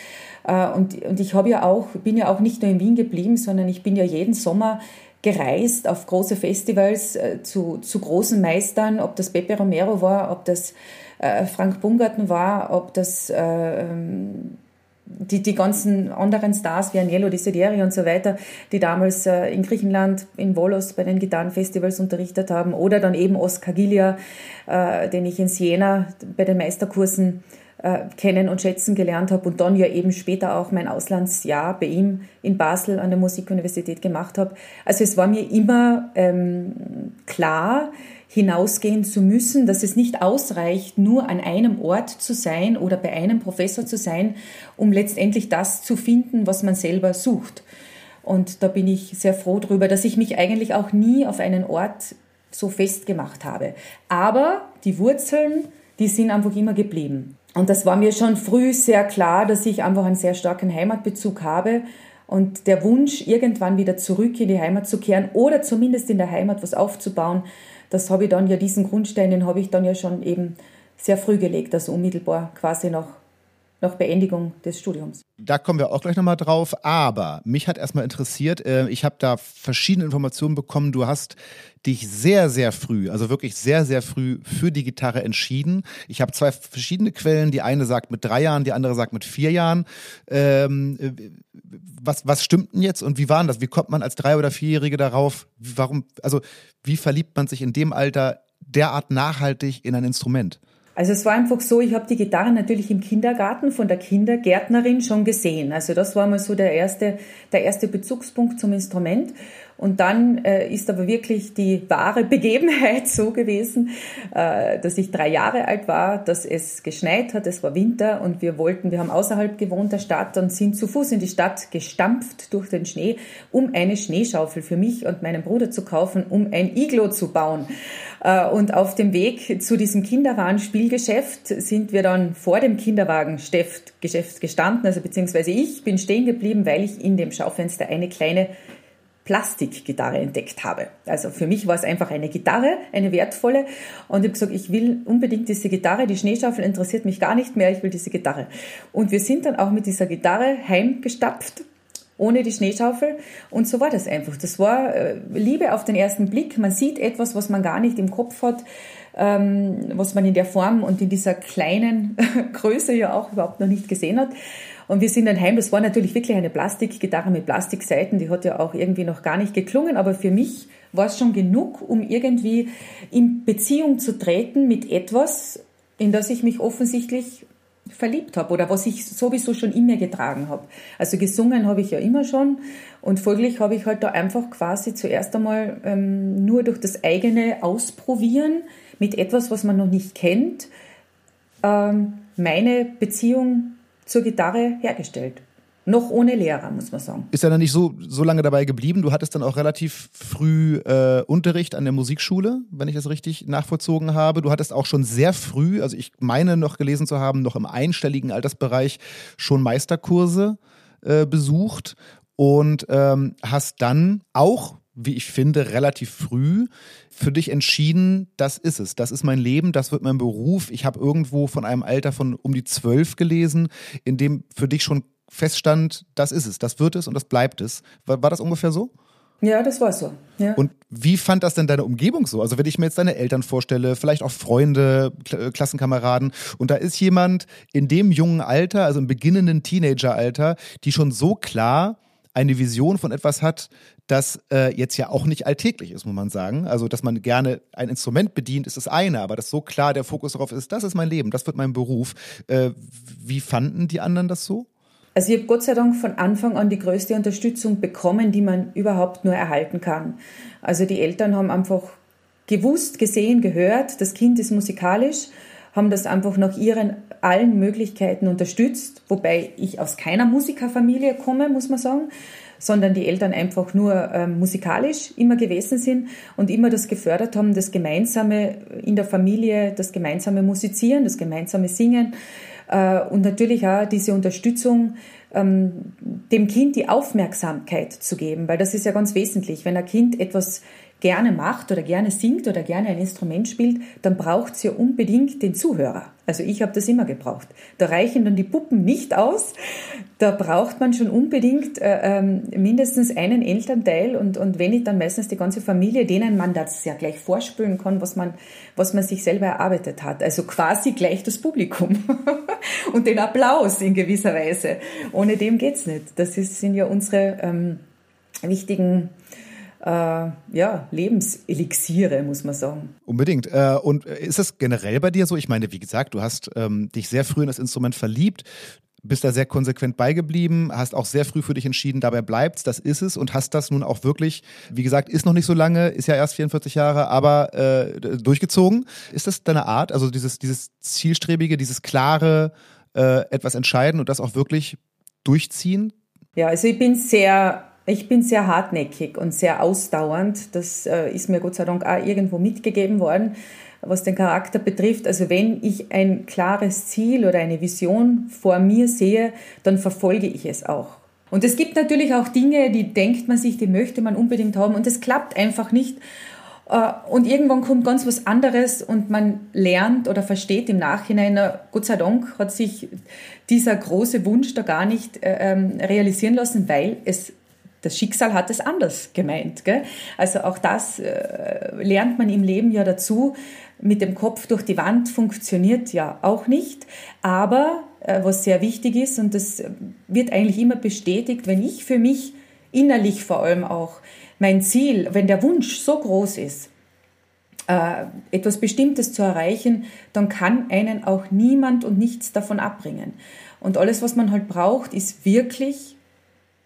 Äh, und, und ich ja auch, bin ja auch nicht nur in Wien geblieben, sondern ich bin ja jeden Sommer gereist auf große Festivals zu, zu großen Meistern, ob das Pepe Romero war, ob das Frank Bungarten war, ob das ähm, die, die ganzen anderen Stars wie Agnello Desideri und so weiter, die damals äh, in Griechenland, in Volos bei den Gitarrenfestivals unterrichtet haben, oder dann eben Oskar Gilia, äh, den ich in Siena bei den Meisterkursen äh, kennen und schätzen gelernt habe und dann ja eben später auch mein Auslandsjahr bei ihm in Basel an der Musikuniversität gemacht habe. Also es war mir immer ähm, klar, hinausgehen zu müssen, dass es nicht ausreicht, nur an einem Ort zu sein oder bei einem Professor zu sein, um letztendlich das zu finden, was man selber sucht. Und da bin ich sehr froh darüber, dass ich mich eigentlich auch nie auf einen Ort so festgemacht habe. Aber die Wurzeln, die sind einfach immer geblieben. Und das war mir schon früh sehr klar, dass ich einfach einen sehr starken Heimatbezug habe und der Wunsch, irgendwann wieder zurück in die Heimat zu kehren oder zumindest in der Heimat was aufzubauen, das habe ich dann ja, diesen Grundstein, den habe ich dann ja schon eben sehr früh gelegt, also unmittelbar quasi nach, nach Beendigung des Studiums. Da kommen wir auch gleich nochmal drauf. Aber mich hat erstmal interessiert, äh, ich habe da verschiedene Informationen bekommen. Du hast dich sehr, sehr früh, also wirklich sehr, sehr früh für die Gitarre entschieden. Ich habe zwei verschiedene Quellen. Die eine sagt mit drei Jahren, die andere sagt mit vier Jahren. Ähm, äh, was, was stimmt denn jetzt und wie war das? Wie kommt man als Drei- oder Vierjährige darauf? Warum, also wie verliebt man sich in dem Alter derart nachhaltig in ein Instrument? Also es war einfach so, ich habe die Gitarre natürlich im Kindergarten von der Kindergärtnerin schon gesehen. Also das war mal so der erste, der erste Bezugspunkt zum Instrument. Und dann äh, ist aber wirklich die wahre Begebenheit so gewesen, äh, dass ich drei Jahre alt war, dass es geschneit hat, es war Winter und wir wollten, wir haben außerhalb gewohnt der Stadt und sind zu Fuß in die Stadt gestampft durch den Schnee, um eine Schneeschaufel für mich und meinen Bruder zu kaufen, um ein Iglo zu bauen. Äh, und auf dem Weg zu diesem Kinderwagen-Spielgeschäft sind wir dann vor dem Kinderwagen-Geschäft gestanden, also beziehungsweise ich bin stehen geblieben, weil ich in dem Schaufenster eine kleine Plastikgitarre entdeckt habe. Also für mich war es einfach eine Gitarre, eine wertvolle. Und ich habe gesagt, ich will unbedingt diese Gitarre. Die Schneeschaufel interessiert mich gar nicht mehr. Ich will diese Gitarre. Und wir sind dann auch mit dieser Gitarre heimgestapft ohne die Schneeschaufel. Und so war das einfach. Das war äh, Liebe auf den ersten Blick. Man sieht etwas, was man gar nicht im Kopf hat, ähm, was man in der Form und in dieser kleinen Größe ja auch überhaupt noch nicht gesehen hat. Und wir sind dann heim. Das war natürlich wirklich eine Plastikgitarre mit Plastikseiten. Die hat ja auch irgendwie noch gar nicht geklungen. Aber für mich war es schon genug, um irgendwie in Beziehung zu treten mit etwas, in das ich mich offensichtlich verliebt habe oder was ich sowieso schon in mir getragen habe. Also gesungen habe ich ja immer schon und folglich habe ich halt da einfach quasi zuerst einmal ähm, nur durch das eigene Ausprobieren mit etwas, was man noch nicht kennt, ähm, meine Beziehung zur Gitarre hergestellt. Noch ohne Lehrer, muss man sagen. Ist er dann nicht so, so lange dabei geblieben? Du hattest dann auch relativ früh äh, Unterricht an der Musikschule, wenn ich das richtig nachvollzogen habe. Du hattest auch schon sehr früh, also ich meine noch gelesen zu haben, noch im einstelligen Altersbereich schon Meisterkurse äh, besucht und ähm, hast dann auch wie ich finde, relativ früh für dich entschieden, das ist es, das ist mein Leben, das wird mein Beruf. Ich habe irgendwo von einem Alter von um die zwölf gelesen, in dem für dich schon feststand, das ist es, das wird es und das bleibt es. War, war das ungefähr so? Ja, das war so. Ja. Und wie fand das denn deine Umgebung so? Also wenn ich mir jetzt deine Eltern vorstelle, vielleicht auch Freunde, Kl Klassenkameraden, und da ist jemand in dem jungen Alter, also im beginnenden Teenageralter, die schon so klar eine Vision von etwas hat, das äh, jetzt ja auch nicht alltäglich ist, muss man sagen. Also, dass man gerne ein Instrument bedient, ist das eine, aber dass so klar der Fokus darauf ist, das ist mein Leben, das wird mein Beruf. Äh, wie fanden die anderen das so? Also ich habe Gott sei Dank von Anfang an die größte Unterstützung bekommen, die man überhaupt nur erhalten kann. Also die Eltern haben einfach gewusst, gesehen, gehört, das Kind ist musikalisch, haben das einfach nach ihren allen Möglichkeiten unterstützt, wobei ich aus keiner Musikerfamilie komme, muss man sagen sondern die Eltern einfach nur ähm, musikalisch immer gewesen sind und immer das gefördert haben, das gemeinsame in der Familie, das gemeinsame Musizieren, das gemeinsame Singen äh, und natürlich auch diese Unterstützung, ähm, dem Kind die Aufmerksamkeit zu geben, weil das ist ja ganz wesentlich. Wenn ein Kind etwas gerne macht oder gerne singt oder gerne ein Instrument spielt, dann braucht es ja unbedingt den Zuhörer. Also ich habe das immer gebraucht. Da reichen dann die Puppen nicht aus. Da braucht man schon unbedingt äh, ähm, mindestens einen Elternteil und, und wenn nicht, dann meistens die ganze Familie, denen man das ja gleich vorspülen kann, was man, was man sich selber erarbeitet hat. Also quasi gleich das Publikum und den Applaus in gewisser Weise. Ohne dem geht's nicht. Das ist, sind ja unsere ähm, wichtigen äh, ja, Lebenselixiere, muss man sagen. Unbedingt. Äh, und ist es generell bei dir so? Ich meine, wie gesagt, du hast ähm, dich sehr früh in das Instrument verliebt bist da sehr konsequent beigeblieben, hast auch sehr früh für dich entschieden, dabei bleibt's, das ist es und hast das nun auch wirklich, wie gesagt, ist noch nicht so lange, ist ja erst 44 Jahre, aber äh, durchgezogen. Ist das deine Art, also dieses, dieses zielstrebige, dieses klare, äh, etwas entscheiden und das auch wirklich durchziehen? Ja, also ich bin sehr ich bin sehr hartnäckig und sehr ausdauernd. Das äh, ist mir Gott sei Dank auch irgendwo mitgegeben worden, was den Charakter betrifft. Also wenn ich ein klares Ziel oder eine Vision vor mir sehe, dann verfolge ich es auch. Und es gibt natürlich auch Dinge, die denkt man sich, die möchte man unbedingt haben und es klappt einfach nicht. Äh, und irgendwann kommt ganz was anderes und man lernt oder versteht im Nachhinein, Gott sei Dank hat sich dieser große Wunsch da gar nicht äh, ähm, realisieren lassen, weil es das Schicksal hat es anders gemeint. Gell? Also auch das äh, lernt man im Leben ja dazu. Mit dem Kopf durch die Wand funktioniert ja auch nicht. Aber äh, was sehr wichtig ist, und das wird eigentlich immer bestätigt, wenn ich für mich innerlich vor allem auch mein Ziel, wenn der Wunsch so groß ist, äh, etwas Bestimmtes zu erreichen, dann kann einen auch niemand und nichts davon abbringen. Und alles, was man halt braucht, ist wirklich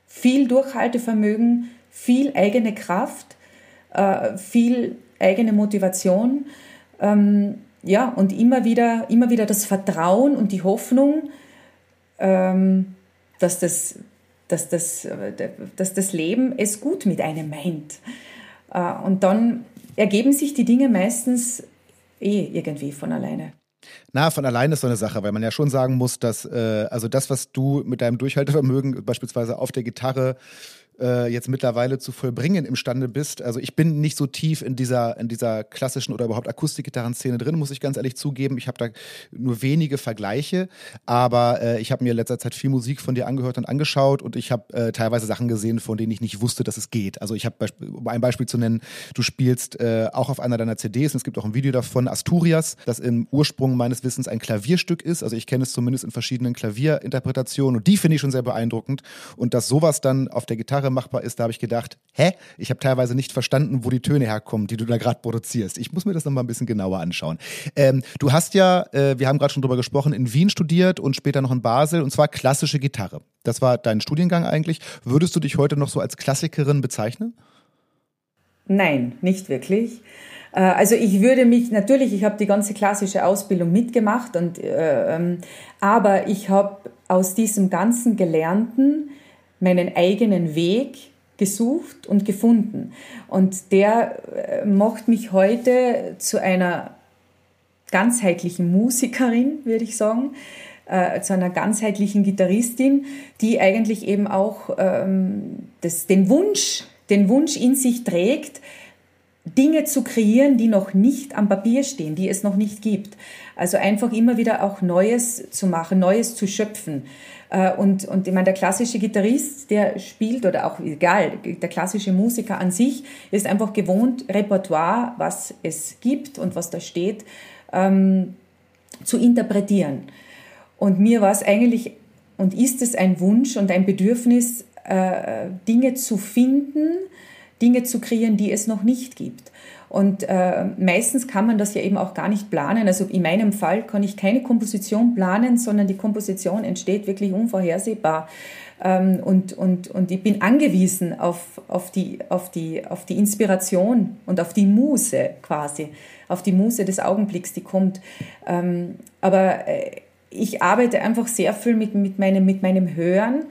viel Durchhaltevermögen, viel eigene Kraft, äh, viel eigene Motivation. Ähm, ja, und immer wieder, immer wieder das Vertrauen und die Hoffnung, ähm, dass, das, dass, das, dass das Leben es gut mit einem meint. Äh, und dann ergeben sich die Dinge meistens eh irgendwie von alleine. Na, von allein ist so eine Sache, weil man ja schon sagen muss, dass äh, also das, was du mit deinem Durchhaltevermögen beispielsweise auf der Gitarre äh, jetzt mittlerweile zu vollbringen imstande bist. Also ich bin nicht so tief in dieser, in dieser klassischen oder überhaupt Akustikgitarrenszene drin, muss ich ganz ehrlich zugeben. Ich habe da nur wenige Vergleiche, aber äh, ich habe mir in letzter Zeit viel Musik von dir angehört und angeschaut und ich habe äh, teilweise Sachen gesehen, von denen ich nicht wusste, dass es geht. Also ich habe, um ein Beispiel zu nennen, du spielst äh, auch auf einer deiner CDs und es gibt auch ein Video davon, Asturias, das im Ursprung meines Wissens ein Klavierstück ist. Also ich kenne es zumindest in verschiedenen Klavierinterpretationen und die finde ich schon sehr beeindruckend. Und dass sowas dann auf der Gitarre Gitarre machbar ist, da habe ich gedacht, hä? Ich habe teilweise nicht verstanden, wo die Töne herkommen, die du da gerade produzierst. Ich muss mir das nochmal ein bisschen genauer anschauen. Ähm, du hast ja, äh, wir haben gerade schon drüber gesprochen, in Wien studiert und später noch in Basel und zwar klassische Gitarre. Das war dein Studiengang eigentlich. Würdest du dich heute noch so als Klassikerin bezeichnen? Nein, nicht wirklich. Äh, also ich würde mich natürlich, ich habe die ganze klassische Ausbildung mitgemacht und äh, ähm, aber ich habe aus diesem ganzen Gelernten meinen eigenen Weg gesucht und gefunden. Und der äh, macht mich heute zu einer ganzheitlichen Musikerin, würde ich sagen, äh, zu einer ganzheitlichen Gitarristin, die eigentlich eben auch ähm, das, den Wunsch, den Wunsch in sich trägt, Dinge zu kreieren, die noch nicht am Papier stehen, die es noch nicht gibt. Also einfach immer wieder auch Neues zu machen, Neues zu schöpfen. Äh, und, und ich meine, der klassische Gitarrist, der spielt, oder auch egal, der klassische Musiker an sich ist einfach gewohnt, Repertoire, was es gibt und was da steht, ähm, zu interpretieren. Und mir war es eigentlich und ist es ein Wunsch und ein Bedürfnis, äh, Dinge zu finden, Dinge zu kreieren, die es noch nicht gibt. Und äh, meistens kann man das ja eben auch gar nicht planen. Also in meinem Fall kann ich keine Komposition planen, sondern die Komposition entsteht wirklich unvorhersehbar. Ähm, und, und, und ich bin angewiesen auf, auf, die, auf, die, auf die Inspiration und auf die Muse quasi, auf die Muse des Augenblicks, die kommt. Ähm, aber äh, ich arbeite einfach sehr viel mit, mit, meinem, mit meinem Hören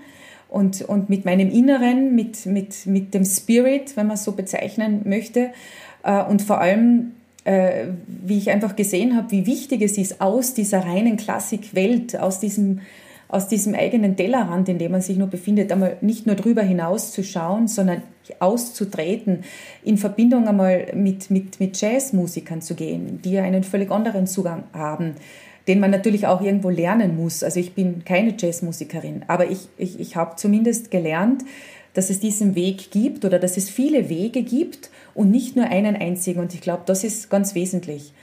und, und mit meinem Inneren, mit, mit, mit dem Spirit, wenn man es so bezeichnen möchte. Äh, und vor allem, äh, wie ich einfach gesehen habe, wie wichtig es ist, aus dieser reinen Klassikwelt, aus diesem, aus diesem eigenen Tellerrand, in dem man sich nur befindet, einmal nicht nur drüber hinaus zu schauen, sondern auszutreten, in Verbindung einmal mit, mit, mit Jazzmusikern zu gehen, die ja einen völlig anderen Zugang haben, den man natürlich auch irgendwo lernen muss. Also ich bin keine Jazzmusikerin, aber ich, ich, ich habe zumindest gelernt, dass es diesen Weg gibt oder dass es viele Wege gibt und nicht nur einen einzigen. Und ich glaube, das ist ganz wesentlich.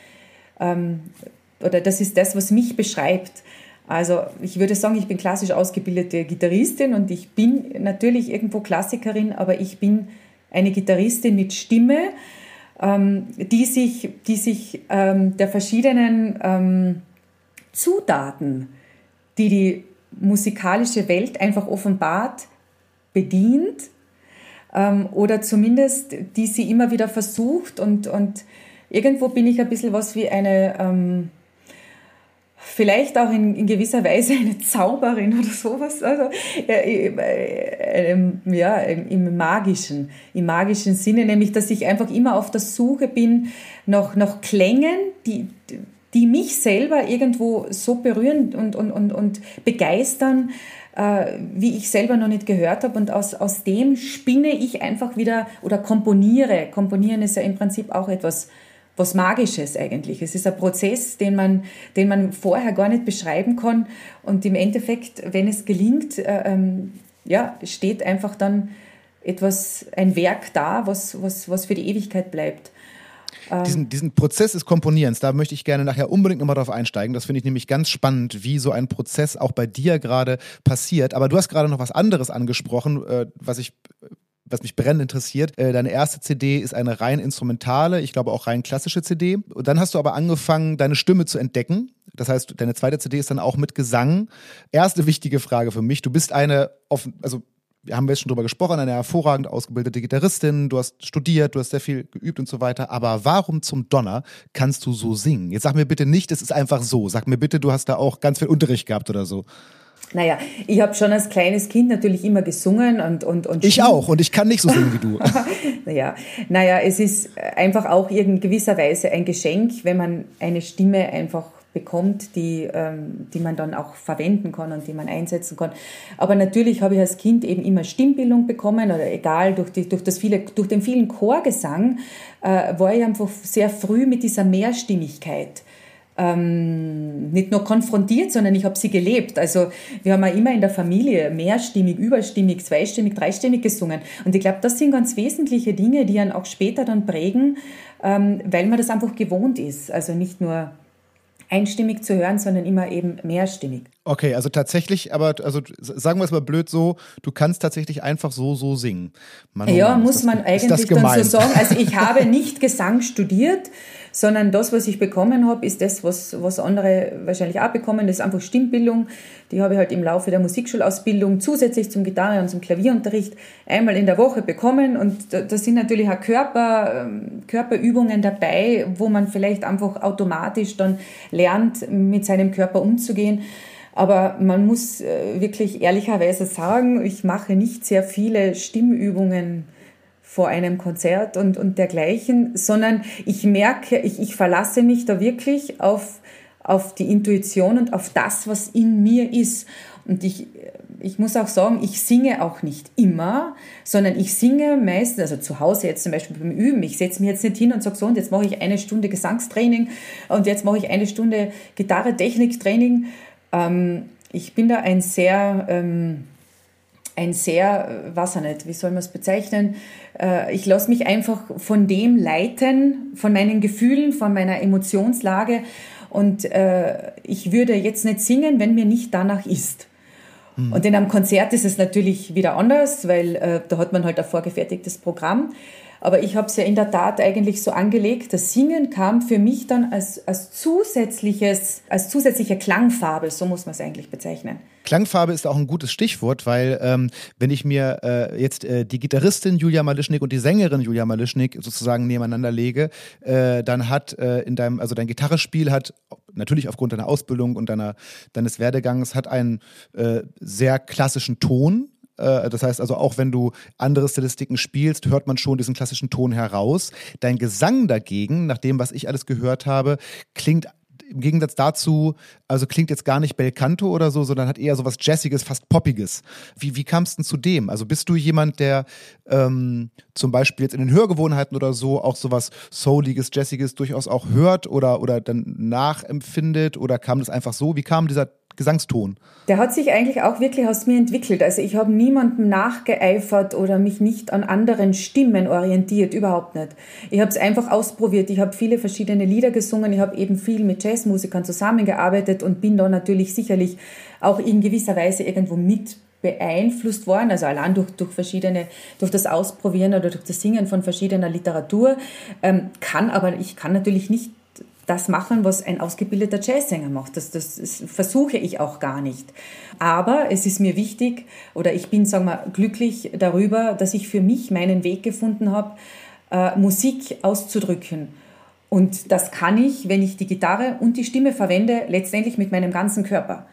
Ähm, oder das ist das, was mich beschreibt. Also ich würde sagen, ich bin klassisch ausgebildete Gitarristin und ich bin natürlich irgendwo Klassikerin, aber ich bin eine Gitarristin mit Stimme, ähm, die sich, die sich ähm, der verschiedenen ähm, Zutaten, die die musikalische Welt einfach offenbart, bedient ähm, oder zumindest die sie immer wieder versucht und, und irgendwo bin ich ein bisschen was wie eine, ähm, vielleicht auch in, in, gewisser Weise eine Zauberin oder sowas, also äh, äh, ja, im magischen, im magischen Sinne, nämlich, dass ich einfach immer auf der Suche bin nach, nach Klängen, die, die mich selber irgendwo so berühren und, und, und, und begeistern, äh, wie ich selber noch nicht gehört habe. Und aus, aus dem spinne ich einfach wieder oder komponiere. Komponieren ist ja im Prinzip auch etwas was Magisches eigentlich. Es ist ein Prozess, den man, den man vorher gar nicht beschreiben kann. Und im Endeffekt, wenn es gelingt, äh, ähm, ja, steht einfach dann etwas, ein Werk da, was, was, was für die Ewigkeit bleibt. Ähm. Diesen, diesen Prozess des Komponierens, da möchte ich gerne nachher unbedingt nochmal drauf einsteigen. Das finde ich nämlich ganz spannend, wie so ein Prozess auch bei dir gerade passiert. Aber du hast gerade noch was anderes angesprochen, äh, was ich was mich brennend interessiert. Äh, deine erste CD ist eine rein instrumentale, ich glaube auch rein klassische CD. Und dann hast du aber angefangen, deine Stimme zu entdecken. Das heißt, deine zweite CD ist dann auch mit Gesang. Erste wichtige Frage für mich. Du bist eine, offen, also wir haben jetzt schon drüber gesprochen, eine hervorragend ausgebildete Gitarristin, du hast studiert, du hast sehr viel geübt und so weiter, aber warum zum Donner kannst du so singen? Jetzt sag mir bitte nicht, es ist einfach so. Sag mir bitte, du hast da auch ganz viel Unterricht gehabt oder so. Naja, ich habe schon als kleines Kind natürlich immer gesungen und und und. Ich auch und ich kann nicht so singen wie du. naja, naja, es ist einfach auch in gewisser Weise ein Geschenk, wenn man eine Stimme einfach bekommt, die, ähm, die man dann auch verwenden kann und die man einsetzen kann. Aber natürlich habe ich als Kind eben immer Stimmbildung bekommen oder egal, durch, die, durch, das viele, durch den vielen Chorgesang äh, war ich einfach sehr früh mit dieser Mehrstimmigkeit ähm, nicht nur konfrontiert, sondern ich habe sie gelebt. Also wir haben ja immer in der Familie mehrstimmig, überstimmig, zweistimmig, dreistimmig gesungen. Und ich glaube, das sind ganz wesentliche Dinge, die einen auch später dann prägen, ähm, weil man das einfach gewohnt ist. Also nicht nur einstimmig zu hören, sondern immer eben mehrstimmig. Okay, also tatsächlich, aber also sagen wir es mal blöd so, du kannst tatsächlich einfach so so singen. Mann, oh ja, Mann, muss das, man eigentlich dann so sagen. Also ich habe nicht Gesang studiert, sondern das, was ich bekommen habe, ist das, was, was andere wahrscheinlich auch bekommen. Das ist einfach Stimmbildung. Die habe ich halt im Laufe der Musikschulausbildung zusätzlich zum Gitarre- und zum Klavierunterricht einmal in der Woche bekommen. Und da, da sind natürlich auch Körper, ähm, Körperübungen dabei, wo man vielleicht einfach automatisch dann lernt, mit seinem Körper umzugehen. Aber man muss äh, wirklich ehrlicherweise sagen, ich mache nicht sehr viele Stimmübungen vor einem Konzert und, und dergleichen, sondern ich merke, ich, ich verlasse mich da wirklich auf, auf die Intuition und auf das, was in mir ist. Und ich, ich muss auch sagen, ich singe auch nicht immer, sondern ich singe meistens, also zu Hause jetzt zum Beispiel beim Üben, ich setze mich jetzt nicht hin und sage so, und jetzt mache ich eine Stunde Gesangstraining und jetzt mache ich eine Stunde Gitarre-Technik-Training. Ähm, ich bin da ein sehr... Ähm, ein sehr, was auch nicht, wie soll man es bezeichnen? Äh, ich lasse mich einfach von dem leiten, von meinen Gefühlen, von meiner Emotionslage. Und äh, ich würde jetzt nicht singen, wenn mir nicht danach ist. Mhm. Und in einem Konzert ist es natürlich wieder anders, weil äh, da hat man halt ein vorgefertigtes Programm. Aber ich habe es ja in der Tat eigentlich so angelegt. Das Singen kam für mich dann als, als zusätzliches, als zusätzliche Klangfarbe, so muss man es eigentlich bezeichnen. Klangfarbe ist auch ein gutes Stichwort, weil ähm, wenn ich mir äh, jetzt äh, die Gitarristin Julia Malischnik und die Sängerin Julia Malischnik sozusagen nebeneinander lege, äh, dann hat äh, in deinem, also dein Gitarrespiel hat natürlich aufgrund deiner Ausbildung und deiner, deines Werdegangs hat einen äh, sehr klassischen Ton, das heißt also, auch wenn du andere Stilistiken spielst, hört man schon diesen klassischen Ton heraus. Dein Gesang dagegen, nach dem, was ich alles gehört habe, klingt im Gegensatz dazu, also klingt jetzt gar nicht Bel Canto oder so, sondern hat eher so was Jazziges, fast Poppiges. Wie, wie kam es denn zu dem? Also bist du jemand, der ähm, zum Beispiel jetzt in den Hörgewohnheiten oder so auch sowas Souliges, Jazziges durchaus auch hört oder, oder dann nachempfindet? Oder kam das einfach so? Wie kam dieser Gesangston? Der hat sich eigentlich auch wirklich aus mir entwickelt. Also ich habe niemandem nachgeeifert oder mich nicht an anderen Stimmen orientiert, überhaupt nicht. Ich habe es einfach ausprobiert. Ich habe viele verschiedene Lieder gesungen. Ich habe eben viel mit Jazzmusikern zusammengearbeitet und bin da natürlich sicherlich auch in gewisser Weise irgendwo mit beeinflusst worden, also allein durch, durch verschiedene, durch das Ausprobieren oder durch das Singen von verschiedener Literatur, ähm, kann aber, ich kann natürlich nicht das machen, was ein ausgebildeter Jazzsänger macht. Das, das, das, versuche ich auch gar nicht. Aber es ist mir wichtig oder ich bin, sagen wir, glücklich darüber, dass ich für mich meinen Weg gefunden habe, äh, Musik auszudrücken. Und das kann ich, wenn ich die Gitarre und die Stimme verwende, letztendlich mit meinem ganzen Körper.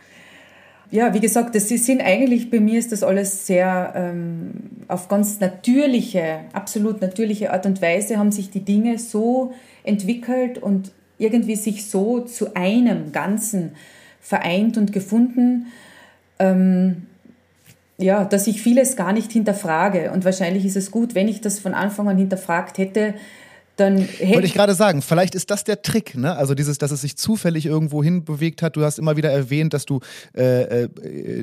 Ja, wie gesagt, das sind eigentlich, bei mir ist das alles sehr ähm, auf ganz natürliche, absolut natürliche Art und Weise haben sich die Dinge so entwickelt und irgendwie sich so zu einem Ganzen vereint und gefunden, ähm, ja, dass ich vieles gar nicht hinterfrage. Und wahrscheinlich ist es gut, wenn ich das von Anfang an hinterfragt hätte, dann hätte Wollte ich gerade sagen, vielleicht ist das der Trick, ne? Also dieses, dass es sich zufällig irgendwo hin bewegt hat. Du hast immer wieder erwähnt, dass du äh, äh,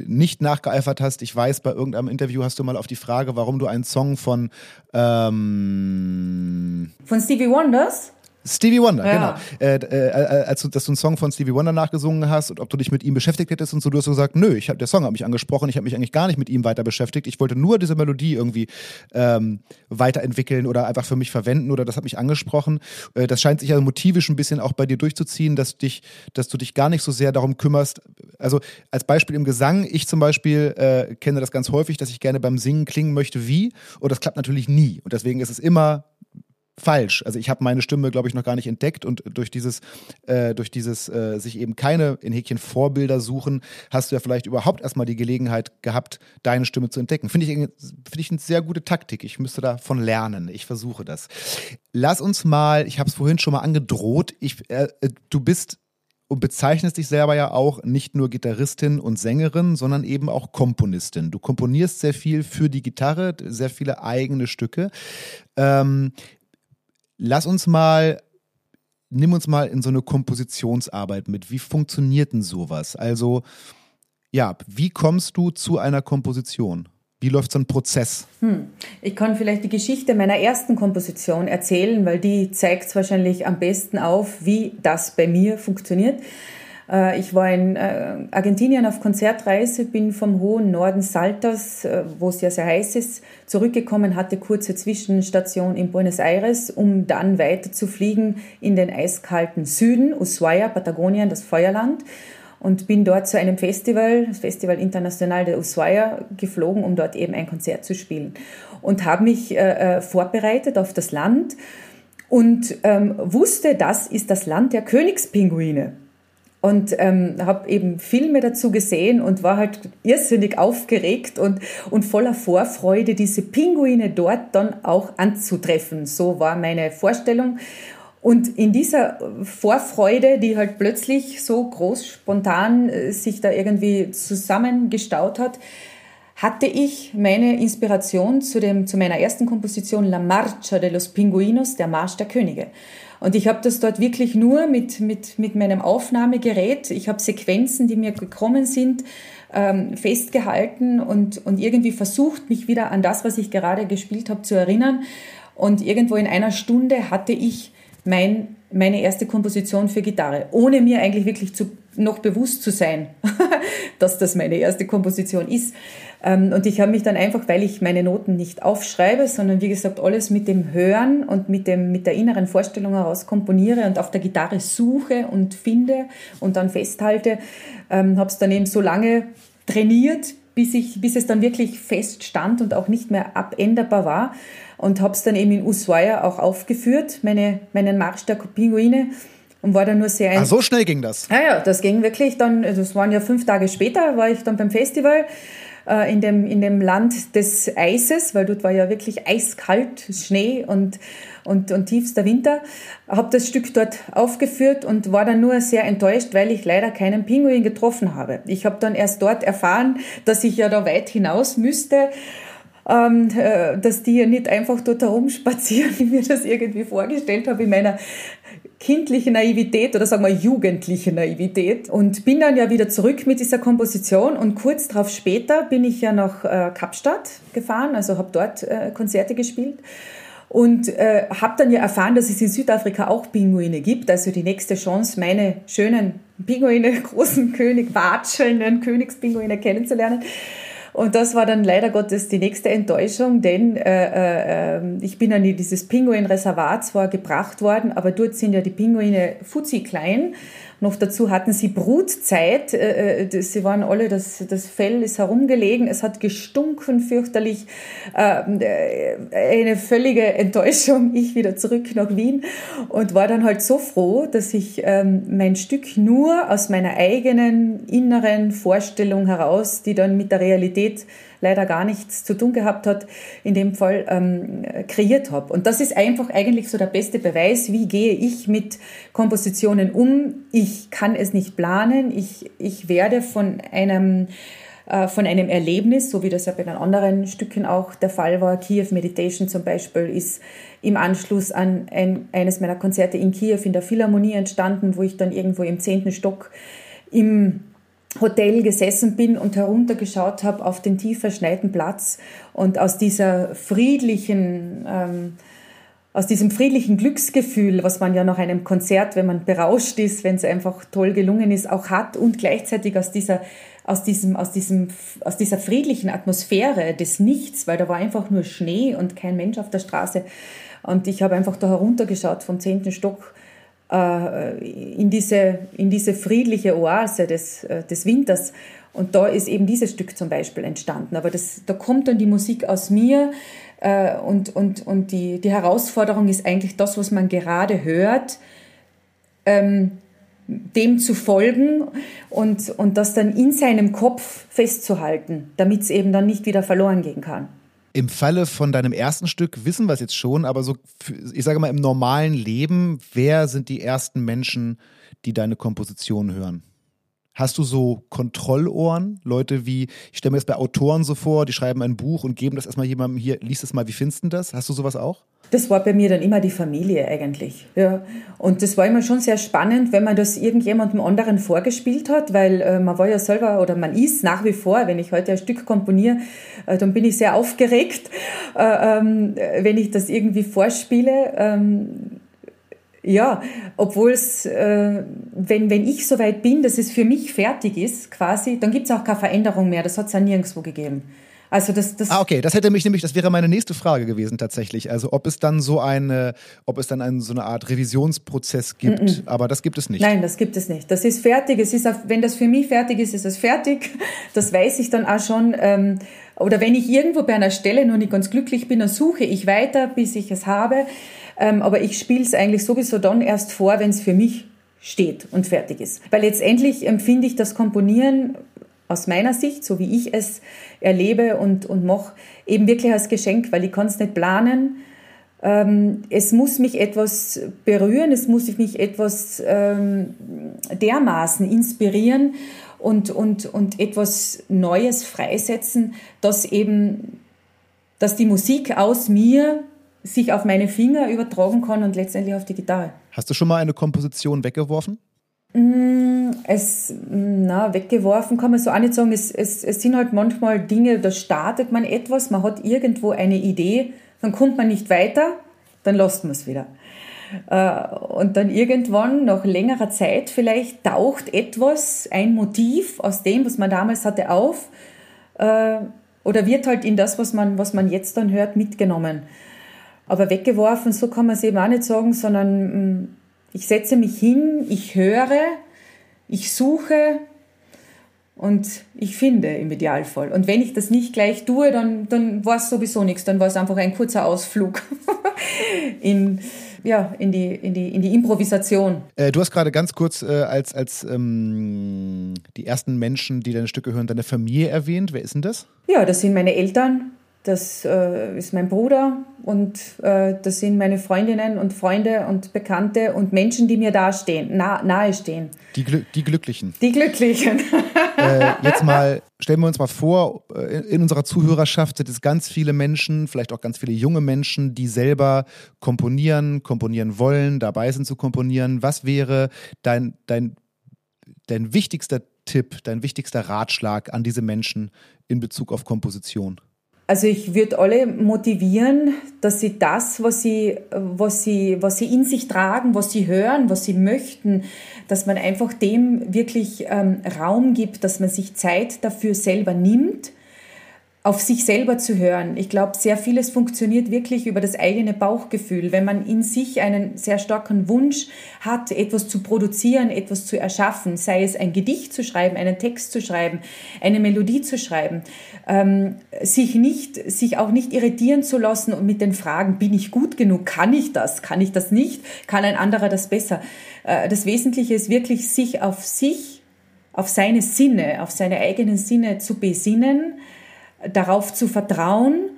nicht nachgeeifert hast. Ich weiß, bei irgendeinem Interview hast du mal auf die Frage, warum du einen Song von ähm von Stevie Wonders Stevie Wonder, ja. genau. Äh, äh, äh, als du, dass du einen Song von Stevie Wonder nachgesungen hast und ob du dich mit ihm beschäftigt hättest und so, du hast gesagt, nö, ich hab, der Song hat mich angesprochen, ich habe mich eigentlich gar nicht mit ihm weiter beschäftigt. Ich wollte nur diese Melodie irgendwie ähm, weiterentwickeln oder einfach für mich verwenden oder das hat mich angesprochen. Äh, das scheint sich ja motivisch ein bisschen auch bei dir durchzuziehen, dass dich, dass du dich gar nicht so sehr darum kümmerst. Also als Beispiel im Gesang, ich zum Beispiel äh, kenne das ganz häufig, dass ich gerne beim Singen klingen möchte wie und das klappt natürlich nie. Und deswegen ist es immer falsch. Also ich habe meine Stimme, glaube ich, noch gar nicht entdeckt und durch dieses, äh, durch dieses äh, sich eben keine in Häkchen Vorbilder suchen, hast du ja vielleicht überhaupt erstmal die Gelegenheit gehabt, deine Stimme zu entdecken. Finde ich, finde ich eine sehr gute Taktik. Ich müsste davon lernen. Ich versuche das. Lass uns mal, ich habe es vorhin schon mal angedroht, ich, äh, du bist und bezeichnest dich selber ja auch nicht nur Gitarristin und Sängerin, sondern eben auch Komponistin. Du komponierst sehr viel für die Gitarre, sehr viele eigene Stücke. Ähm, Lass uns mal, nimm uns mal in so eine Kompositionsarbeit mit. Wie funktioniert denn sowas? Also, ja, wie kommst du zu einer Komposition? Wie läuft so ein Prozess? Hm. Ich kann vielleicht die Geschichte meiner ersten Komposition erzählen, weil die zeigt wahrscheinlich am besten auf, wie das bei mir funktioniert. Äh, ich war in äh, Argentinien auf Konzertreise, bin vom hohen Norden Saltas, äh, wo es ja sehr heiß ist, zurückgekommen, hatte kurze Zwischenstation in Buenos Aires, um dann weiter zu fliegen in den eiskalten Süden, Ushuaia, Patagonien, das Feuerland und bin dort zu einem Festival, das Festival International de Ushuaia, geflogen, um dort eben ein Konzert zu spielen. Und habe mich äh, vorbereitet auf das Land und ähm, wusste, das ist das Land der Königspinguine und ähm, habe eben Filme dazu gesehen und war halt irrsinnig aufgeregt und, und voller Vorfreude, diese Pinguine dort dann auch anzutreffen. So war meine Vorstellung. Und in dieser Vorfreude, die halt plötzlich so groß spontan äh, sich da irgendwie zusammengestaut hat, hatte ich meine Inspiration zu, dem, zu meiner ersten Komposition La Marcha de los Pinguinos, der Marsch der Könige. Und ich habe das dort wirklich nur mit, mit, mit meinem Aufnahmegerät. Ich habe Sequenzen, die mir gekommen sind, ähm, festgehalten und, und irgendwie versucht, mich wieder an das, was ich gerade gespielt habe, zu erinnern. Und irgendwo in einer Stunde hatte ich mein, meine erste Komposition für Gitarre, ohne mir eigentlich wirklich zu, noch bewusst zu sein, dass das meine erste Komposition ist. Ähm, und ich habe mich dann einfach, weil ich meine Noten nicht aufschreibe, sondern wie gesagt alles mit dem Hören und mit, dem, mit der inneren Vorstellung heraus komponiere und auf der Gitarre suche und finde und dann festhalte, ähm, habe es dann eben so lange trainiert, bis, ich, bis es dann wirklich fest stand und auch nicht mehr abänderbar war. Und habe es dann eben in Ushuaia auch aufgeführt, meine, meinen Marsch der Pinguine und war dann nur sehr... Ah, so schnell ging das? Ja, ja, das ging wirklich dann, das waren ja fünf Tage später, war ich dann beim Festival äh, in, dem, in dem Land des Eises, weil dort war ja wirklich eiskalt, Schnee und, und, und tiefster Winter. Habe das Stück dort aufgeführt und war dann nur sehr enttäuscht, weil ich leider keinen Pinguin getroffen habe. Ich habe dann erst dort erfahren, dass ich ja da weit hinaus müsste ähm, äh, dass die ja nicht einfach dort herumspazieren, wie mir das irgendwie vorgestellt habe in meiner kindliche Naivität oder sagen wir jugendliche Naivität. Und bin dann ja wieder zurück mit dieser Komposition. Und kurz darauf später bin ich ja nach äh, Kapstadt gefahren, also habe dort äh, Konzerte gespielt. Und äh, habe dann ja erfahren, dass es in Südafrika auch Pinguine gibt, also die nächste Chance, meine schönen Pinguine, großen König, watschelnden Königspinguine kennenzulernen. Und das war dann leider Gottes die nächste Enttäuschung, denn äh, äh, ich bin dann in dieses Pinguinreservat zwar gebracht worden, aber dort sind ja die Pinguine fuzzi klein noch dazu hatten sie Brutzeit. Äh, äh, sie waren alle, das, das Fell ist herumgelegen. Es hat gestunken fürchterlich. Ähm, äh, eine völlige Enttäuschung. Ich wieder zurück nach Wien und war dann halt so froh, dass ich ähm, mein Stück nur aus meiner eigenen inneren Vorstellung heraus, die dann mit der Realität leider gar nichts zu tun gehabt hat, in dem Fall ähm, kreiert habe. Und das ist einfach eigentlich so der beste Beweis, wie gehe ich mit Kompositionen um. Ich kann es nicht planen, ich, ich werde von einem äh, von einem Erlebnis, so wie das ja bei den anderen Stücken auch der Fall war. Kiew Meditation zum Beispiel ist im Anschluss an ein, eines meiner Konzerte in Kiew in der Philharmonie entstanden, wo ich dann irgendwo im zehnten Stock im Hotel gesessen bin und heruntergeschaut habe auf den tief verschneiten Platz und aus dieser friedlichen ähm, aus diesem friedlichen Glücksgefühl, was man ja nach einem Konzert, wenn man berauscht ist, wenn es einfach toll gelungen ist, auch hat und gleichzeitig aus dieser aus diesem, aus diesem, aus dieser friedlichen Atmosphäre des Nichts, weil da war einfach nur Schnee und kein Mensch auf der Straße. Und ich habe einfach da heruntergeschaut vom zehnten Stock in, diese, in diese friedliche Oase des, äh, des Winters. Und da ist eben dieses Stück zum Beispiel entstanden. Aber das, da kommt dann die Musik aus mir äh, und, und, und die, die Herausforderung ist eigentlich das, was man gerade hört. Ähm, dem zu folgen und, und das dann in seinem Kopf festzuhalten, damit es eben dann nicht wieder verloren gehen kann. Im Falle von deinem ersten Stück wissen wir es jetzt schon, aber so, ich sage mal, im normalen Leben, wer sind die ersten Menschen, die deine Komposition hören? Hast du so Kontrollohren? Leute wie, ich stelle mir das bei Autoren so vor, die schreiben ein Buch und geben das erstmal jemandem hier, liest es mal, wie findest du das? Hast du sowas auch? Das war bei mir dann immer die Familie eigentlich. Ja. Und das war immer schon sehr spannend, wenn man das irgendjemandem anderen vorgespielt hat, weil äh, man war ja selber oder man ist nach wie vor, wenn ich heute ein Stück komponiere, äh, dann bin ich sehr aufgeregt, äh, ähm, wenn ich das irgendwie vorspiele. Ähm, ja, obwohl es, äh, wenn, wenn ich so weit bin, dass es für mich fertig ist, quasi, dann gibt es auch keine Veränderung mehr. Das hat es ja nirgendwo gegeben. Also das, das ah, okay, das hätte mich nämlich, das wäre meine nächste Frage gewesen tatsächlich. Also ob es dann so eine, ob es dann einen, so eine Art Revisionsprozess gibt, mm -mm. aber das gibt es nicht. Nein, das gibt es nicht. Das ist fertig. Es ist, auf, wenn das für mich fertig ist, ist es fertig. Das weiß ich dann auch schon. Ähm, oder wenn ich irgendwo bei einer Stelle noch nicht ganz glücklich bin, dann suche ich weiter, bis ich es habe. Ähm, aber ich spiele es eigentlich sowieso dann erst vor, wenn es für mich steht und fertig ist. Weil letztendlich empfinde ich das Komponieren aus meiner Sicht, so wie ich es erlebe und, und mache, eben wirklich als Geschenk, weil ich kann es nicht planen. Ähm, es muss mich etwas berühren, es muss mich etwas ähm, dermaßen inspirieren und, und, und etwas Neues freisetzen, dass eben, dass die Musik aus mir sich auf meine Finger übertragen kann und letztendlich auf die Gitarre. Hast du schon mal eine Komposition weggeworfen? Mm, es, na, weggeworfen kann man so auch nicht sagen. Es, es, es sind halt manchmal Dinge, da startet man etwas, man hat irgendwo eine Idee, dann kommt man nicht weiter, dann lässt man es wieder. Äh, und dann irgendwann, nach längerer Zeit vielleicht, taucht etwas, ein Motiv aus dem, was man damals hatte, auf äh, oder wird halt in das, was man, was man jetzt dann hört, mitgenommen. Aber weggeworfen, so kann man es eben auch nicht sagen, sondern mm, ich setze mich hin, ich höre, ich suche und ich finde im Idealfall. Und wenn ich das nicht gleich tue, dann, dann war es sowieso nichts, dann war es einfach ein kurzer Ausflug in, ja, in, die, in, die, in die Improvisation. Äh, du hast gerade ganz kurz äh, als, als ähm, die ersten Menschen, die deine Stücke hören, deine Familie erwähnt. Wer ist denn das? Ja, das sind meine Eltern, das äh, ist mein Bruder und äh, das sind meine Freundinnen und Freunde und Bekannte und Menschen, die mir dastehen, nah, nahe stehen. Die, die Glücklichen. Die Glücklichen. äh, jetzt mal, stellen wir uns mal vor, äh, in unserer Zuhörerschaft sind es ganz viele Menschen, vielleicht auch ganz viele junge Menschen, die selber komponieren, komponieren wollen, dabei sind zu komponieren. Was wäre dein, dein, dein wichtigster Tipp, dein wichtigster Ratschlag an diese Menschen in Bezug auf Komposition? Also ich würde alle motivieren, dass sie das, was sie, was, sie, was sie in sich tragen, was sie hören, was sie möchten, dass man einfach dem wirklich ähm, Raum gibt, dass man sich Zeit dafür selber nimmt auf sich selber zu hören. Ich glaube, sehr vieles funktioniert wirklich über das eigene Bauchgefühl. Wenn man in sich einen sehr starken Wunsch hat, etwas zu produzieren, etwas zu erschaffen, sei es ein Gedicht zu schreiben, einen Text zu schreiben, eine Melodie zu schreiben, ähm, sich nicht, sich auch nicht irritieren zu lassen und mit den Fragen, bin ich gut genug? Kann ich das? Kann ich das nicht? Kann ein anderer das besser? Äh, das Wesentliche ist wirklich, sich auf sich, auf seine Sinne, auf seine eigenen Sinne zu besinnen, darauf zu vertrauen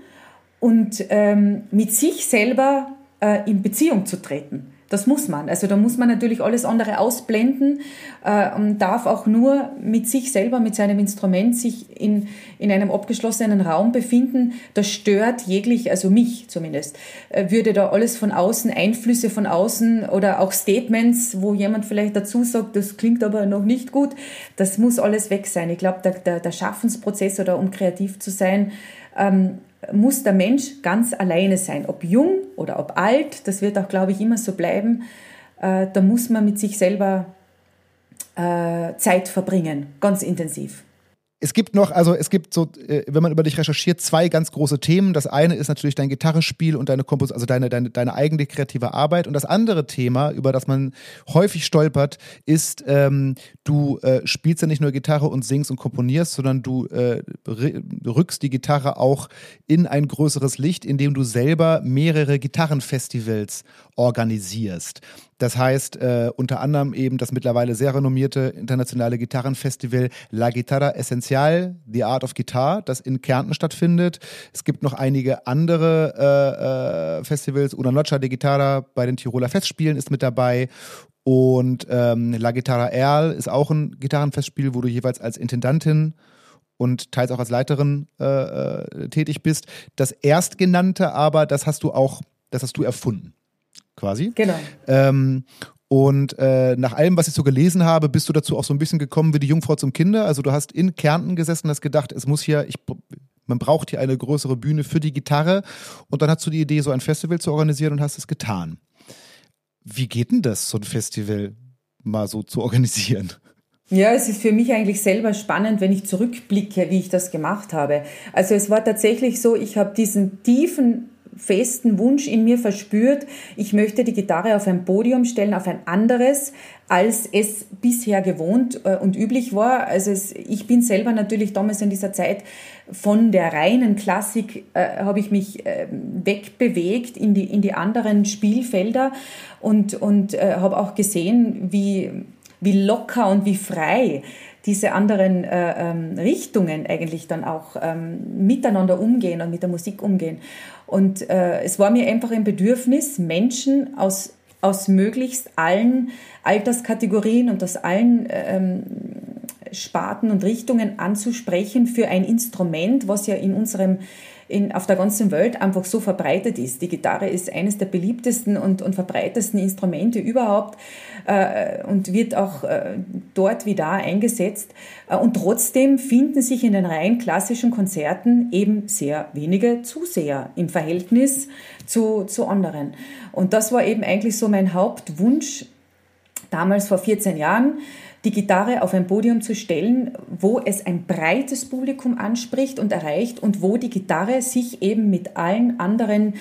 und ähm, mit sich selber äh, in Beziehung zu treten. Das muss man. Also da muss man natürlich alles andere ausblenden äh, und darf auch nur mit sich selber, mit seinem Instrument sich in, in einem abgeschlossenen Raum befinden. Das stört jeglich, also mich zumindest, äh, würde da alles von außen, Einflüsse von außen oder auch Statements, wo jemand vielleicht dazu sagt, das klingt aber noch nicht gut, das muss alles weg sein. Ich glaube, der, der, der Schaffensprozess oder um kreativ zu sein, ähm, muss der Mensch ganz alleine sein, ob jung oder ob alt, das wird auch, glaube ich, immer so bleiben. Äh, da muss man mit sich selber äh, Zeit verbringen, ganz intensiv. Es gibt noch, also es gibt so, äh, wenn man über dich recherchiert, zwei ganz große Themen. Das eine ist natürlich dein Gitarrespiel und deine Kompos also deine, deine, deine eigene kreative Arbeit. Und das andere Thema, über das man häufig stolpert, ist, ähm, du äh, spielst ja nicht nur Gitarre und singst und komponierst, sondern du äh, rückst die Gitarre auch in ein größeres Licht, indem du selber mehrere Gitarrenfestivals organisierst. Das heißt äh, unter anderem eben das mittlerweile sehr renommierte internationale Gitarrenfestival La Guitarra Essential, The Art of Guitar, das in Kärnten stattfindet. Es gibt noch einige andere äh, äh, Festivals. Una Noche de Guitarra bei den Tiroler Festspielen ist mit dabei. Und ähm, La Guitarra Erl ist auch ein Gitarrenfestspiel, wo du jeweils als Intendantin und teils auch als Leiterin äh, äh, tätig bist. Das erstgenannte aber, das hast du auch, das hast du erfunden quasi. Genau. Ähm, und äh, nach allem, was ich so gelesen habe, bist du dazu auch so ein bisschen gekommen wie die Jungfrau zum Kinder. Also du hast in Kärnten gesessen und hast gedacht, es muss hier, ich, man braucht hier eine größere Bühne für die Gitarre. Und dann hast du die Idee, so ein Festival zu organisieren und hast es getan. Wie geht denn das, so ein Festival mal so zu organisieren? Ja, es ist für mich eigentlich selber spannend, wenn ich zurückblicke, wie ich das gemacht habe. Also es war tatsächlich so, ich habe diesen tiefen festen Wunsch in mir verspürt, ich möchte die Gitarre auf ein Podium stellen, auf ein anderes, als es bisher gewohnt äh, und üblich war. Also es, ich bin selber natürlich damals in dieser Zeit von der reinen Klassik äh, habe ich mich äh, wegbewegt in die, in die anderen Spielfelder und, und äh, habe auch gesehen, wie, wie locker und wie frei diese anderen äh, ähm, Richtungen eigentlich dann auch ähm, miteinander umgehen und mit der Musik umgehen. Und äh, es war mir einfach ein Bedürfnis, Menschen aus, aus möglichst allen Alterskategorien und aus allen ähm, Sparten und Richtungen anzusprechen für ein Instrument, was ja in unserem in, auf der ganzen Welt einfach so verbreitet ist. Die Gitarre ist eines der beliebtesten und, und verbreitesten Instrumente überhaupt äh, und wird auch äh, dort wie da eingesetzt. Äh, und trotzdem finden sich in den rein klassischen Konzerten eben sehr wenige Zuseher im Verhältnis zu, zu anderen. Und das war eben eigentlich so mein Hauptwunsch damals vor 14 Jahren die Gitarre auf ein Podium zu stellen, wo es ein breites Publikum anspricht und erreicht und wo die Gitarre sich eben mit allen anderen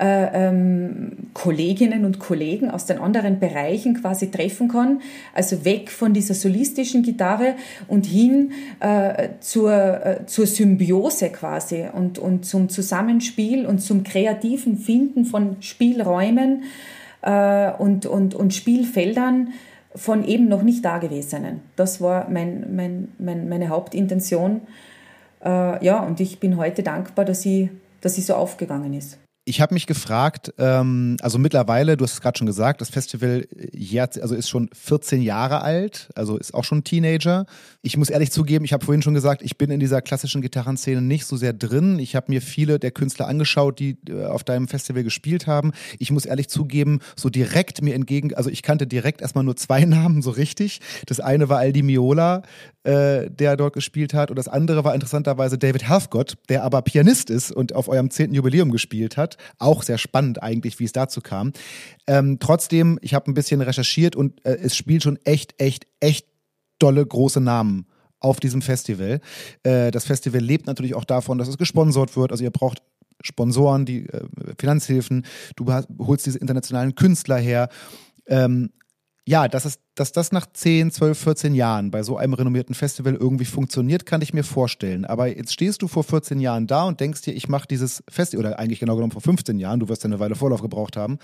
äh, ähm, Kolleginnen und Kollegen aus den anderen Bereichen quasi treffen kann. Also weg von dieser solistischen Gitarre und hin äh, zur, äh, zur Symbiose quasi und, und zum Zusammenspiel und zum kreativen Finden von Spielräumen äh, und, und, und Spielfeldern von eben noch nicht Dagewesenen. Das war mein, mein, mein, meine Hauptintention. Äh, ja, und ich bin heute dankbar, dass sie, dass sie so aufgegangen ist ich habe mich gefragt, ähm, also mittlerweile, du hast es gerade schon gesagt, das Festival jetzt, also ist schon 14 Jahre alt, also ist auch schon Teenager. Ich muss ehrlich zugeben, ich habe vorhin schon gesagt, ich bin in dieser klassischen Gitarrenszene nicht so sehr drin. Ich habe mir viele der Künstler angeschaut, die äh, auf deinem Festival gespielt haben. Ich muss ehrlich zugeben, so direkt mir entgegen, also ich kannte direkt erstmal nur zwei Namen so richtig. Das eine war Aldi Miola, äh, der dort gespielt hat, und das andere war interessanterweise David Halfgott, der aber Pianist ist und auf eurem zehnten Jubiläum gespielt hat. Auch sehr spannend eigentlich, wie es dazu kam. Ähm, trotzdem, ich habe ein bisschen recherchiert und äh, es spielt schon echt, echt, echt dolle große Namen auf diesem Festival. Äh, das Festival lebt natürlich auch davon, dass es gesponsert wird. Also ihr braucht Sponsoren, die äh, Finanzhilfen, du holst diese internationalen Künstler her. Ähm, ja, dass, es, dass das nach 10, 12, 14 Jahren bei so einem renommierten Festival irgendwie funktioniert, kann ich mir vorstellen. Aber jetzt stehst du vor 14 Jahren da und denkst dir, ich mache dieses Festival, oder eigentlich genau genommen vor 15 Jahren, du wirst ja eine Weile Vorlauf gebraucht haben.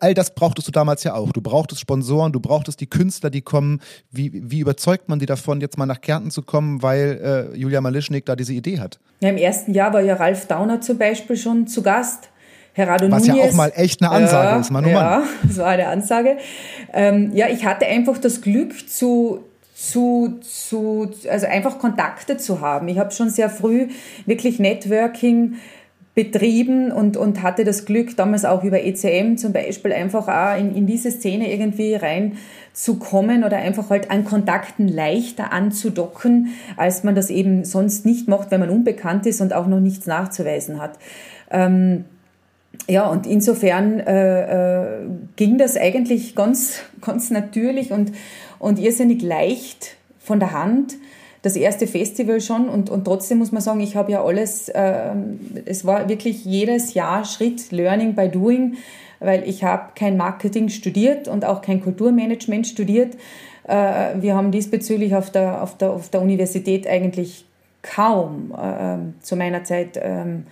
All das brauchtest du damals ja auch. Du brauchtest Sponsoren, du brauchtest die Künstler, die kommen. Wie, wie überzeugt man die davon, jetzt mal nach Kärnten zu kommen, weil äh, Julia Malischnik da diese Idee hat? Ja, Im ersten Jahr war ja Ralf Dauner zum Beispiel schon zu Gast. Gerardo Was Nunez, ja auch mal echt eine Ansage ja, ist, Mann, oh Mann. Ja, das war eine Ansage. Ähm, ja, ich hatte einfach das Glück zu, zu, zu, also einfach Kontakte zu haben. Ich habe schon sehr früh wirklich Networking betrieben und, und hatte das Glück, damals auch über ECM zum Beispiel, einfach auch in, in diese Szene irgendwie reinzukommen oder einfach halt an Kontakten leichter anzudocken, als man das eben sonst nicht macht, wenn man unbekannt ist und auch noch nichts nachzuweisen hat. Ähm, ja, und insofern äh, äh, ging das eigentlich ganz, ganz natürlich und, und irrsinnig leicht von der Hand. Das erste Festival schon und, und trotzdem muss man sagen, ich habe ja alles, äh, es war wirklich jedes Jahr Schritt Learning by Doing, weil ich habe kein Marketing studiert und auch kein Kulturmanagement studiert. Äh, wir haben diesbezüglich auf der, auf der, auf der Universität eigentlich kaum äh, zu meiner Zeit ähm,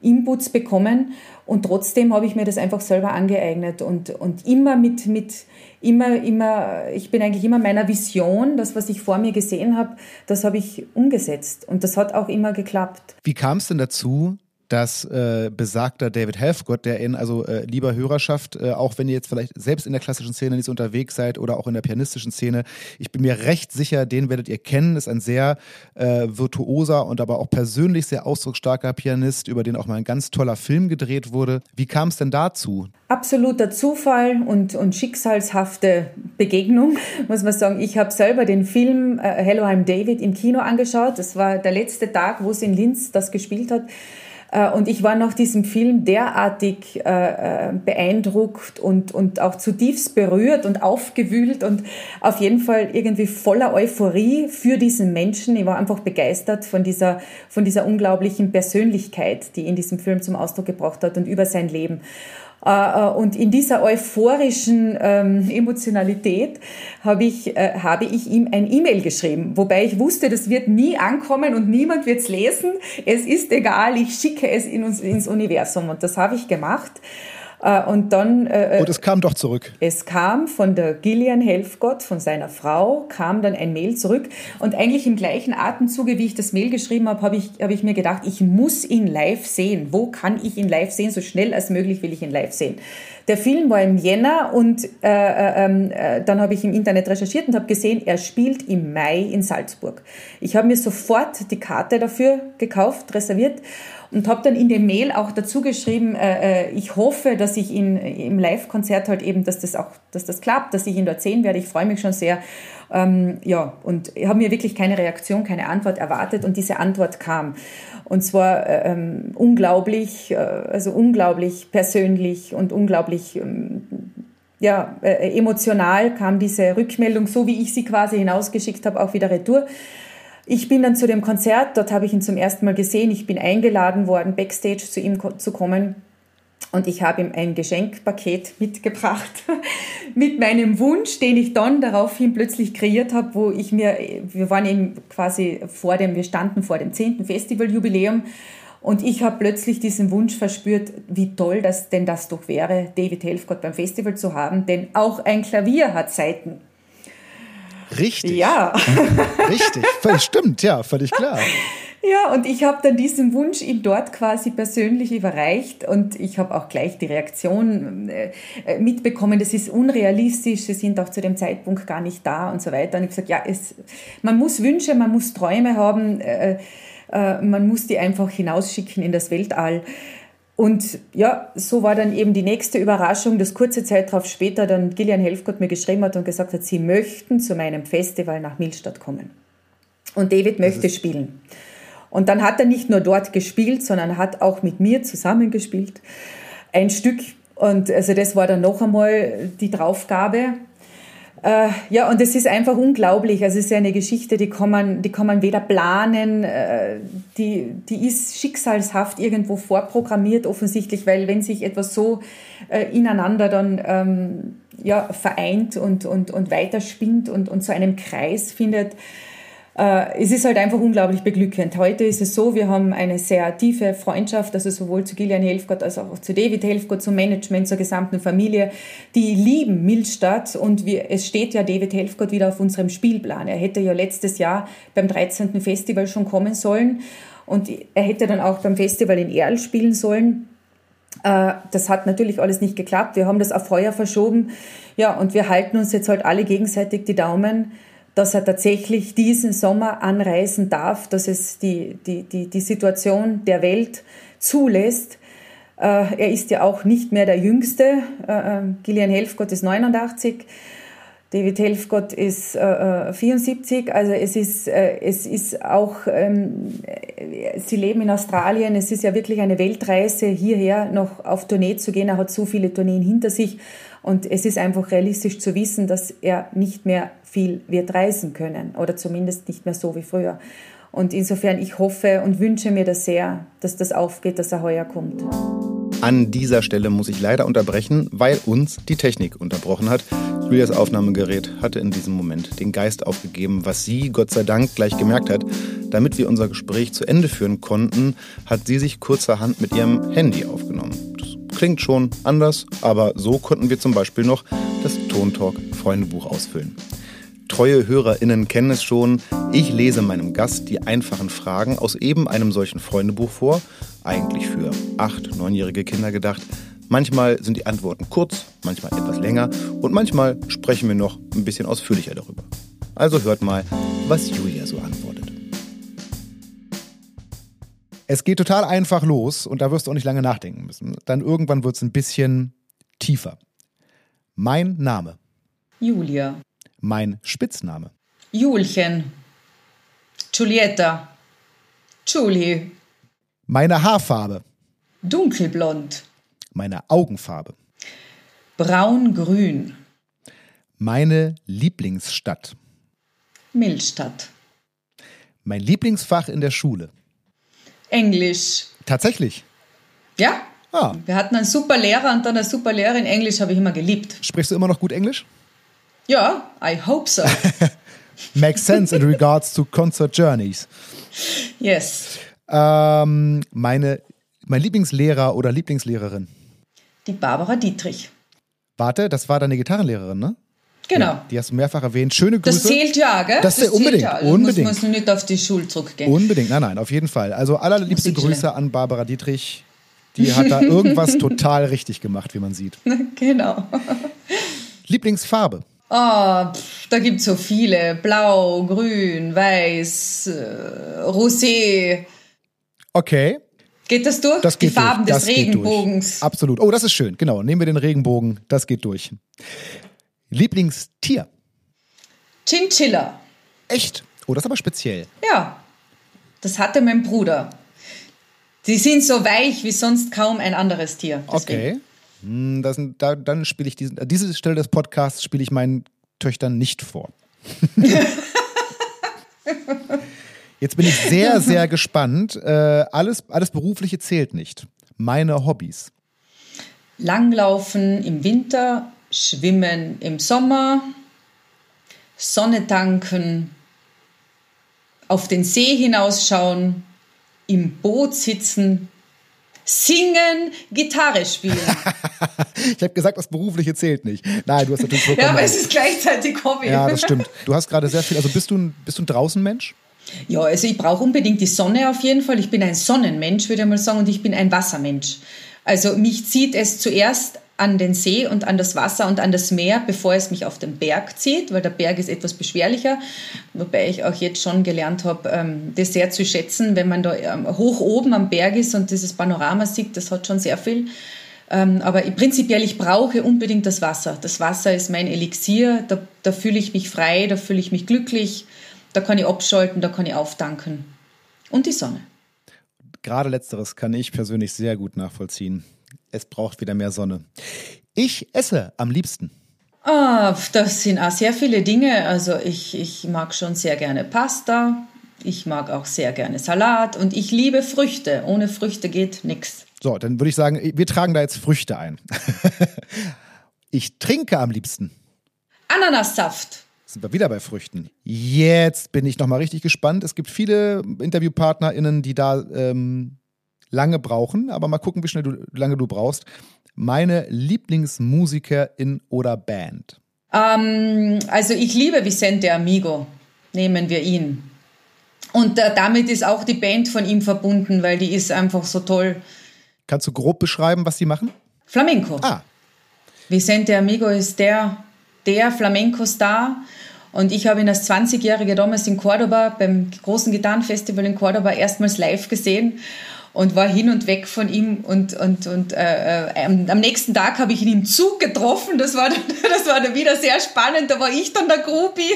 Inputs bekommen und trotzdem habe ich mir das einfach selber angeeignet und, und immer mit, mit, immer, immer, ich bin eigentlich immer meiner Vision, das, was ich vor mir gesehen habe, das habe ich umgesetzt und das hat auch immer geklappt. Wie kam es denn dazu, dass äh, besagter David Helfgott, der in, also äh, lieber Hörerschaft, äh, auch wenn ihr jetzt vielleicht selbst in der klassischen Szene nicht so unterwegs seid oder auch in der pianistischen Szene, ich bin mir recht sicher, den werdet ihr kennen, ist ein sehr äh, virtuoser und aber auch persönlich sehr ausdrucksstarker Pianist, über den auch mal ein ganz toller Film gedreht wurde. Wie kam es denn dazu? Absoluter Zufall und, und schicksalshafte Begegnung, muss man sagen. Ich habe selber den Film äh, Hello, I'm David im Kino angeschaut. Das war der letzte Tag, wo es in Linz das gespielt hat. Äh, und ich war nach diesem Film derartig äh, äh, beeindruckt und, und auch zutiefst berührt und aufgewühlt und auf jeden Fall irgendwie voller Euphorie für diesen Menschen. Ich war einfach begeistert von dieser, von dieser unglaublichen Persönlichkeit, die in diesem Film zum Ausdruck gebracht hat und über sein Leben. Äh, äh, und in dieser euphorischen ähm, Emotionalität habe ich, äh, habe ich ihm ein E-Mail geschrieben, wobei ich wusste, das wird nie ankommen und niemand wird es lesen. Es ist egal, ich schicke es ins Universum und das habe ich gemacht. Äh, und dann. Äh, und es kam doch zurück. Es kam von der Gillian Helfgott, von seiner Frau, kam dann ein Mail zurück. Und eigentlich im gleichen Atemzuge, wie ich das Mail geschrieben habe, habe ich, hab ich mir gedacht, ich muss ihn live sehen. Wo kann ich ihn live sehen? So schnell als möglich will ich ihn live sehen. Der Film war im Jänner und äh, äh, ähm, äh, dann habe ich im Internet recherchiert und habe gesehen, er spielt im Mai in Salzburg. Ich habe mir sofort die Karte dafür gekauft, reserviert und habe dann in dem Mail auch dazu geschrieben, äh, äh, ich hoffe, dass ich ihn im Live-Konzert halt eben, dass das auch, dass das klappt, dass ich ihn dort sehen werde. Ich freue mich schon sehr. Ähm, ja, und ich habe mir wirklich keine Reaktion, keine Antwort erwartet und diese Antwort kam. Und zwar äh, ähm, unglaublich, äh, also unglaublich persönlich und unglaublich ähm, ja, äh, emotional kam diese Rückmeldung, so wie ich sie quasi hinausgeschickt habe, auch wieder retour. Ich bin dann zu dem Konzert, dort habe ich ihn zum ersten Mal gesehen. Ich bin eingeladen worden, backstage zu ihm zu kommen. Und ich habe ihm ein Geschenkpaket mitgebracht mit meinem Wunsch, den ich dann daraufhin plötzlich kreiert habe, wo ich mir, wir waren eben quasi vor dem, wir standen vor dem 10. Festivaljubiläum und ich habe plötzlich diesen Wunsch verspürt, wie toll das denn das doch wäre, David Helfgott beim Festival zu haben, denn auch ein Klavier hat Seiten. Richtig. Ja. Richtig. Völlig stimmt, ja, völlig klar. Ja, und ich habe dann diesen Wunsch ihm dort quasi persönlich überreicht und ich habe auch gleich die Reaktion äh, mitbekommen, das ist unrealistisch, sie sind auch zu dem Zeitpunkt gar nicht da und so weiter. Und ich habe gesagt, ja, es, man muss Wünsche, man muss Träume haben, äh, äh, man muss die einfach hinausschicken in das Weltall. Und ja, so war dann eben die nächste Überraschung, dass kurze Zeit darauf später dann Gillian Helfgott mir geschrieben hat und gesagt hat, sie möchten zu meinem Festival nach Milstadt kommen. Und David möchte spielen. Und dann hat er nicht nur dort gespielt, sondern hat auch mit mir zusammengespielt. Ein Stück. Und also das war dann noch einmal die Draufgabe. Äh, ja, und es ist einfach unglaublich. Also es ist ja eine Geschichte, die kann man, die kann man weder planen, äh, die, die ist schicksalshaft irgendwo vorprogrammiert offensichtlich, weil wenn sich etwas so äh, ineinander dann ähm, ja, vereint und, und, und weiterspinnt und, und zu einem Kreis findet. Äh, es ist halt einfach unglaublich beglückend. Heute ist es so, wir haben eine sehr tiefe Freundschaft, also sowohl zu Gillian Helfgott als auch zu David Helfgott, zum Management, zur gesamten Familie. Die lieben Milstadt und wir, es steht ja David Helfgott wieder auf unserem Spielplan. Er hätte ja letztes Jahr beim 13. Festival schon kommen sollen und er hätte dann auch beim Festival in Erl spielen sollen. Äh, das hat natürlich alles nicht geklappt. Wir haben das auf Feuer verschoben. Ja, und wir halten uns jetzt halt alle gegenseitig die Daumen, dass er tatsächlich diesen Sommer anreisen darf, dass es die, die, die, die Situation der Welt zulässt. Äh, er ist ja auch nicht mehr der Jüngste. Äh, Gillian Helfgott ist 89. David Helfgott ist äh, 74, also es ist, äh, es ist auch, ähm, sie leben in Australien, es ist ja wirklich eine Weltreise, hierher noch auf Tournee zu gehen. Er hat so viele Tourneen hinter sich und es ist einfach realistisch zu wissen, dass er nicht mehr viel wird reisen können oder zumindest nicht mehr so wie früher. Und insofern, ich hoffe und wünsche mir das sehr, dass das aufgeht, dass er heuer kommt. An dieser Stelle muss ich leider unterbrechen, weil uns die Technik unterbrochen hat. Julias Aufnahmegerät hatte in diesem Moment den Geist aufgegeben, was sie Gott sei Dank gleich gemerkt hat. Damit wir unser Gespräch zu Ende führen konnten, hat sie sich kurzerhand mit ihrem Handy aufgenommen. Das klingt schon anders, aber so konnten wir zum Beispiel noch das Tontalk Freundebuch ausfüllen. Treue HörerInnen kennen es schon. Ich lese meinem Gast die einfachen Fragen aus eben einem solchen Freundebuch vor. Eigentlich für acht, neunjährige Kinder gedacht. Manchmal sind die Antworten kurz, manchmal etwas länger und manchmal sprechen wir noch ein bisschen ausführlicher darüber. Also hört mal, was Julia so antwortet. Es geht total einfach los und da wirst du auch nicht lange nachdenken müssen. Dann irgendwann wird es ein bisschen tiefer. Mein Name. Julia mein Spitzname? Julchen. Giulietta. Julie. Meine Haarfarbe. Dunkelblond. Meine Augenfarbe. Braungrün. Meine Lieblingsstadt. Millstadt. Mein Lieblingsfach in der Schule. Englisch. Tatsächlich? Ja. Ah. Wir hatten einen super Lehrer und dann eine super Lehrerin. Englisch habe ich immer geliebt. Sprichst du immer noch gut Englisch? Ja, I hope so. Makes sense in regards to concert journeys. Yes. Ähm, meine, mein Lieblingslehrer oder Lieblingslehrerin? Die Barbara Dietrich. Warte, das war deine Gitarrenlehrerin, ne? Genau. Ja, die hast du mehrfach erwähnt. Schöne Grüße. Das zählt ja, gell? Das, das zählt unbedingt, ja. Also unbedingt. Muss man nicht auf die Schule zurückgehen. Unbedingt, nein, nein, auf jeden Fall. Also allerliebste Grüße an Barbara Dietrich. Die hat da irgendwas total richtig gemacht, wie man sieht. Genau. Lieblingsfarbe? Oh, pff, da gibt es so viele. Blau, grün, weiß, äh, rosé. Okay. Geht das durch? Das geht Die Farben durch. des Regenbogens. Absolut. Oh, das ist schön. Genau. Nehmen wir den Regenbogen. Das geht durch. Lieblingstier? Chinchilla. Echt? Oh, das ist aber speziell. Ja. Das hatte mein Bruder. Die sind so weich wie sonst kaum ein anderes Tier. Deswegen. Okay. Hm, das, da, dann spiele ich diesen, diese Stelle des Podcasts spiele ich meinen Töchtern nicht vor. Jetzt bin ich sehr, sehr gespannt. Äh, alles, alles Berufliche zählt nicht. Meine Hobbys. Langlaufen im Winter, Schwimmen im Sommer, Sonne tanken, auf den See hinausschauen, im Boot sitzen, Singen, Gitarre spielen. ich habe gesagt, das Berufliche zählt nicht. Nein, du hast natürlich vollkommen Ja, aber es ist gleichzeitig Hobby. Ja, das stimmt. Du hast gerade sehr viel. Also bist du ein, bist du ein Draußenmensch? Ja, also ich brauche unbedingt die Sonne auf jeden Fall. Ich bin ein Sonnenmensch, würde ich mal sagen, und ich bin ein Wassermensch. Also mich zieht es zuerst an den See und an das Wasser und an das Meer, bevor es mich auf den Berg zieht, weil der Berg ist etwas beschwerlicher, wobei ich auch jetzt schon gelernt habe, ähm, das sehr zu schätzen, wenn man da ähm, hoch oben am Berg ist und dieses Panorama sieht, das hat schon sehr viel. Ähm, aber prinzipiell, ich brauche unbedingt das Wasser. Das Wasser ist mein Elixier, da, da fühle ich mich frei, da fühle ich mich glücklich, da kann ich abschalten, da kann ich aufdanken. Und die Sonne. Gerade letzteres kann ich persönlich sehr gut nachvollziehen es braucht wieder mehr Sonne. Ich esse am liebsten. Ah, das sind auch sehr viele Dinge. Also ich, ich mag schon sehr gerne Pasta. Ich mag auch sehr gerne Salat und ich liebe Früchte. Ohne Früchte geht nichts. So, dann würde ich sagen, wir tragen da jetzt Früchte ein. Ich trinke am liebsten. Ananassaft. Sind wir wieder bei Früchten. Jetzt bin ich nochmal richtig gespannt. Es gibt viele InterviewpartnerInnen, die da ähm, lange brauchen, aber mal gucken, wie schnell du, lange du brauchst. Meine Lieblingsmusikerin oder Band? Ähm, also ich liebe Vicente Amigo. Nehmen wir ihn. Und äh, damit ist auch die Band von ihm verbunden, weil die ist einfach so toll. Kannst du grob beschreiben, was sie machen? Flamenco. Ah. Vicente Amigo ist der, der Flamenco-Star. Und ich habe ihn als 20-Jährige damals in Cordoba beim großen Gitarrenfestival in Cordoba erstmals live gesehen und war hin und weg von ihm und, und, und äh, äh, am nächsten Tag habe ich ihn im Zug getroffen. Das war, dann, das war dann wieder sehr spannend. Da war ich dann der Groupie.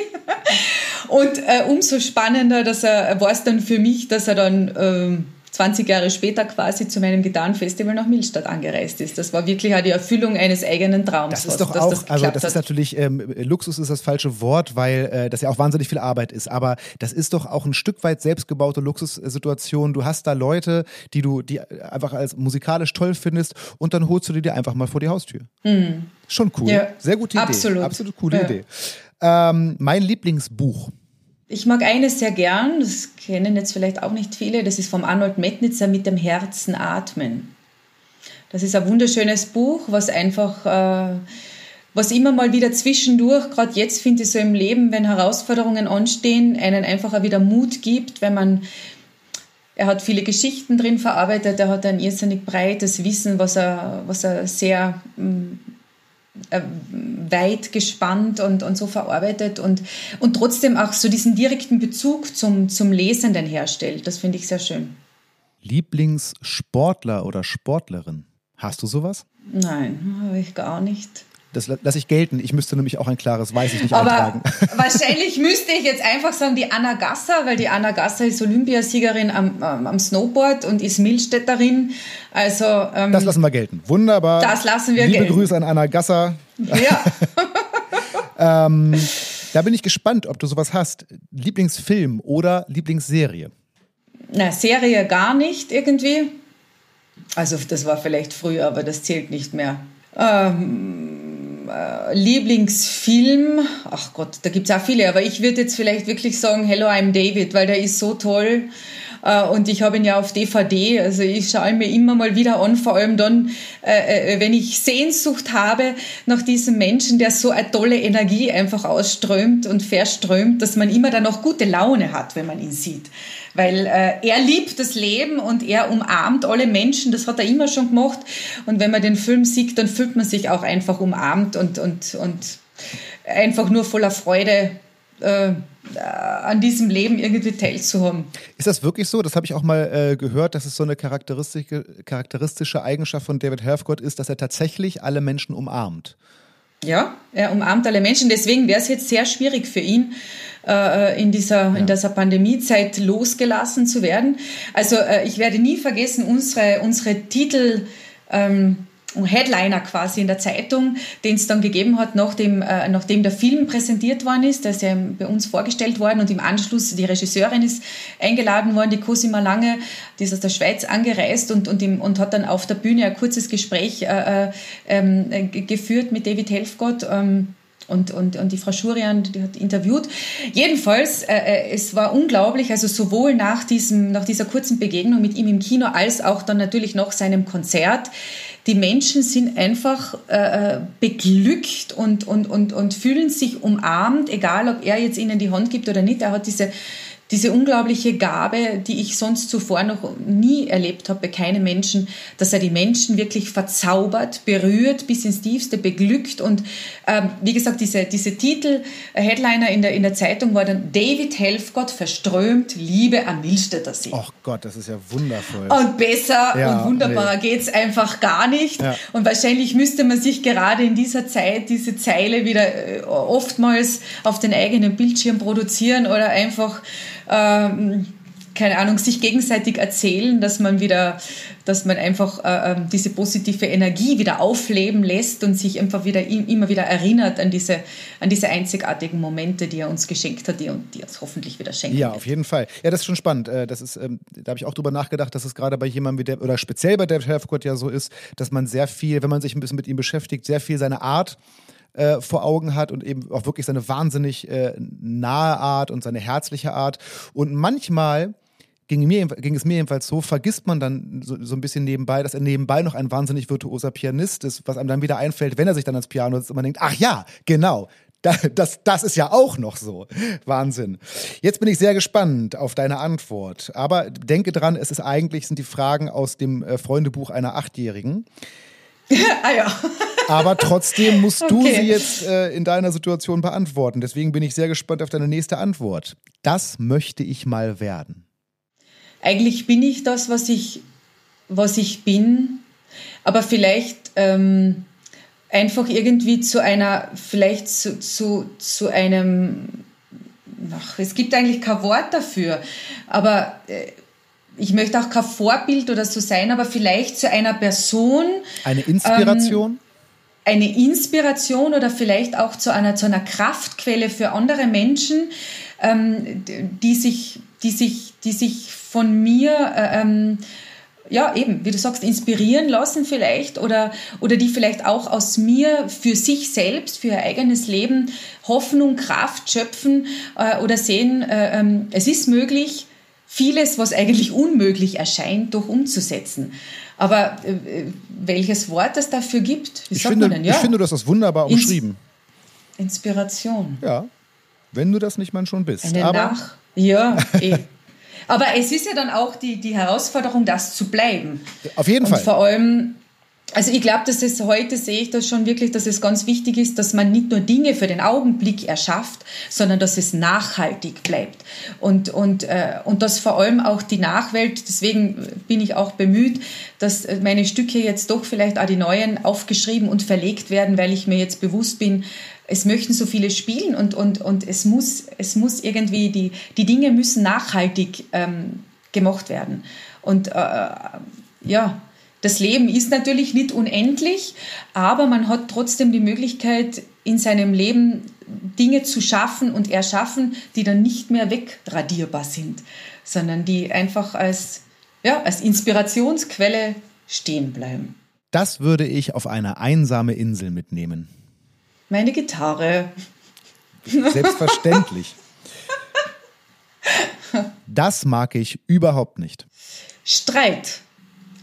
Und äh, umso spannender, dass er war es dann für mich, dass er dann ähm, 20 Jahre später quasi zu meinem Gitarrenfestival nach Milstadt angereist ist. Das war wirklich auch die Erfüllung eines eigenen Traums. Das ist doch auch, das also das ist natürlich, ähm, Luxus ist das falsche Wort, weil äh, das ja auch wahnsinnig viel Arbeit ist. Aber das ist doch auch ein Stück weit selbstgebaute Luxussituation. Du hast da Leute, die du die einfach als musikalisch toll findest und dann holst du die dir einfach mal vor die Haustür. Mhm. Schon cool. Ja, Sehr gute Idee. Absolut. Absolut coole ja. Idee. Ähm, mein Lieblingsbuch. Ich mag eines sehr gern, das kennen jetzt vielleicht auch nicht viele, das ist vom Arnold Metnitzer mit dem Herzen atmen. Das ist ein wunderschönes Buch, was einfach, äh, was immer mal wieder zwischendurch, gerade jetzt finde ich so im Leben, wenn Herausforderungen anstehen, einen einfach wieder Mut gibt, wenn man er hat viele Geschichten drin verarbeitet, er hat ein irrsinnig breites Wissen, was er, was er sehr mm, weit gespannt und, und so verarbeitet und, und trotzdem auch so diesen direkten Bezug zum, zum Lesenden herstellt. Das finde ich sehr schön. Lieblingssportler oder Sportlerin? Hast du sowas? Nein, habe ich gar nicht. Das lasse ich gelten. Ich müsste nämlich auch ein klares Weiß ich nicht Aber eintragen. wahrscheinlich müsste ich jetzt einfach sagen, die Anna Gasser, weil die Anna Gasser ist Olympiasiegerin am, am Snowboard und ist Milstädterin. Also, ähm, das lassen wir gelten. Wunderbar. Das lassen wir Liebe gelten. Grüße an Anna Gasser. Ja. ähm, da bin ich gespannt, ob du sowas hast. Lieblingsfilm oder Lieblingsserie? Na, Serie gar nicht irgendwie. Also das war vielleicht früher, aber das zählt nicht mehr. Ähm, äh, Lieblingsfilm, ach Gott, da gibt es auch viele, aber ich würde jetzt vielleicht wirklich sagen Hello, I'm David, weil der ist so toll. Äh, und ich habe ihn ja auf DVD, also ich schaue ihn mir immer mal wieder an, vor allem dann, äh, wenn ich Sehnsucht habe nach diesem Menschen, der so eine tolle Energie einfach ausströmt und verströmt, dass man immer dann noch gute Laune hat, wenn man ihn sieht weil äh, er liebt das Leben und er umarmt alle Menschen, das hat er immer schon gemacht. Und wenn man den Film sieht, dann fühlt man sich auch einfach umarmt und, und, und einfach nur voller Freude. Äh, an diesem Leben irgendwie teilzuhaben. Ist das wirklich so? Das habe ich auch mal äh, gehört, dass es so eine charakteristische, charakteristische Eigenschaft von David Helfgott ist, dass er tatsächlich alle Menschen umarmt. Ja, er umarmt alle Menschen. Deswegen wäre es jetzt sehr schwierig für ihn, äh, in, dieser, ja. in dieser Pandemiezeit losgelassen zu werden. Also äh, ich werde nie vergessen, unsere, unsere Titel. Ähm, Headliner quasi in der Zeitung, den es dann gegeben hat, nachdem, äh, nachdem der Film präsentiert worden ist. Der ist ja bei uns vorgestellt worden und im Anschluss die Regisseurin ist eingeladen worden, die Cosima Lange, die ist aus der Schweiz angereist und, und, im, und hat dann auf der Bühne ein kurzes Gespräch äh, äh, ähm, geführt mit David Helfgott. Ähm, und, und, und die Frau Schurian, die hat interviewt. Jedenfalls, äh, äh, es war unglaublich, also sowohl nach, diesem, nach dieser kurzen Begegnung mit ihm im Kino als auch dann natürlich nach seinem Konzert die Menschen sind einfach äh, äh, beglückt und, und, und, und fühlen sich umarmt, egal ob er jetzt ihnen die Hand gibt oder nicht. Er hat diese diese unglaubliche Gabe, die ich sonst zuvor noch nie erlebt habe bei keinem Menschen, dass er die Menschen wirklich verzaubert, berührt, bis ins Tiefste beglückt. Und ähm, wie gesagt, diese, diese Titel, Headliner in der, in der Zeitung war dann David Helfgott verströmt Liebe am Milstädter See. Ach Gott, das ist ja wundervoll. Und besser ja, und wunderbarer nee. es einfach gar nicht. Ja. Und wahrscheinlich müsste man sich gerade in dieser Zeit diese Zeile wieder äh, oftmals auf den eigenen Bildschirm produzieren oder einfach ähm, keine Ahnung, sich gegenseitig erzählen, dass man wieder, dass man einfach äh, ähm, diese positive Energie wieder aufleben lässt und sich einfach wieder immer wieder erinnert an diese, an diese einzigartigen Momente, die er uns geschenkt hat, die, die er uns hoffentlich wieder schenkt. Ja, auf jeden Fall. Ja, das ist schon spannend. Äh, das ist, ähm, da habe ich auch drüber nachgedacht, dass es gerade bei jemandem wie der, oder speziell bei David Helfgott ja so ist, dass man sehr viel, wenn man sich ein bisschen mit ihm beschäftigt, sehr viel seine Art äh, vor Augen hat und eben auch wirklich seine wahnsinnig äh, nahe Art und seine herzliche Art. Und manchmal ging, mir, ging es mir jedenfalls so, vergisst man dann so, so, ein bisschen nebenbei, dass er nebenbei noch ein wahnsinnig virtuoser Pianist ist, was einem dann wieder einfällt, wenn er sich dann ans Piano setzt und man denkt, ach ja, genau, das, das ist ja auch noch so. Wahnsinn. Jetzt bin ich sehr gespannt auf deine Antwort. Aber denke dran, es ist eigentlich, sind die Fragen aus dem äh, Freundebuch einer Achtjährigen. ah ja. Aber trotzdem musst okay. du sie jetzt äh, in deiner Situation beantworten. Deswegen bin ich sehr gespannt auf deine nächste Antwort. Das möchte ich mal werden eigentlich bin ich das, was ich, was ich bin, aber vielleicht ähm, einfach irgendwie zu einer, vielleicht zu, zu, zu einem, ach, es gibt eigentlich kein Wort dafür, aber äh, ich möchte auch kein Vorbild oder so sein, aber vielleicht zu einer Person. Eine Inspiration? Ähm, eine Inspiration oder vielleicht auch zu einer, zu einer Kraftquelle für andere Menschen, ähm, die, sich, die, sich, die sich von mir, äh, ähm, ja, eben, wie du sagst, inspirieren lassen vielleicht oder, oder die vielleicht auch aus mir für sich selbst, für ihr eigenes Leben Hoffnung, Kraft schöpfen äh, oder sehen, äh, ähm, es ist möglich, vieles, was eigentlich unmöglich erscheint, doch umzusetzen. Aber äh, welches Wort es dafür gibt, ich finde? Ja. Ich finde, du hast das wunderbar umschrieben. Inspiration. Ja, wenn du das nicht mal schon bist. Eine Aber Nach ja, eh. Aber es ist ja dann auch die, die Herausforderung, das zu bleiben. Auf jeden Und Fall. Vor allem, also ich glaube, dass es heute sehe ich das schon wirklich, dass es ganz wichtig ist, dass man nicht nur Dinge für den Augenblick erschafft, sondern dass es nachhaltig bleibt. Und, und, äh, und dass vor allem auch die Nachwelt, deswegen bin ich auch bemüht, dass meine Stücke jetzt doch vielleicht auch die neuen aufgeschrieben und verlegt werden, weil ich mir jetzt bewusst bin, es möchten so viele spielen und, und, und es, muss, es muss irgendwie, die, die Dinge müssen nachhaltig ähm, gemacht werden. Und äh, ja, das Leben ist natürlich nicht unendlich, aber man hat trotzdem die Möglichkeit, in seinem Leben Dinge zu schaffen und erschaffen, die dann nicht mehr wegradierbar sind, sondern die einfach als, ja, als Inspirationsquelle stehen bleiben. Das würde ich auf eine einsame Insel mitnehmen. Meine Gitarre. Selbstverständlich. Das mag ich überhaupt nicht. Streit,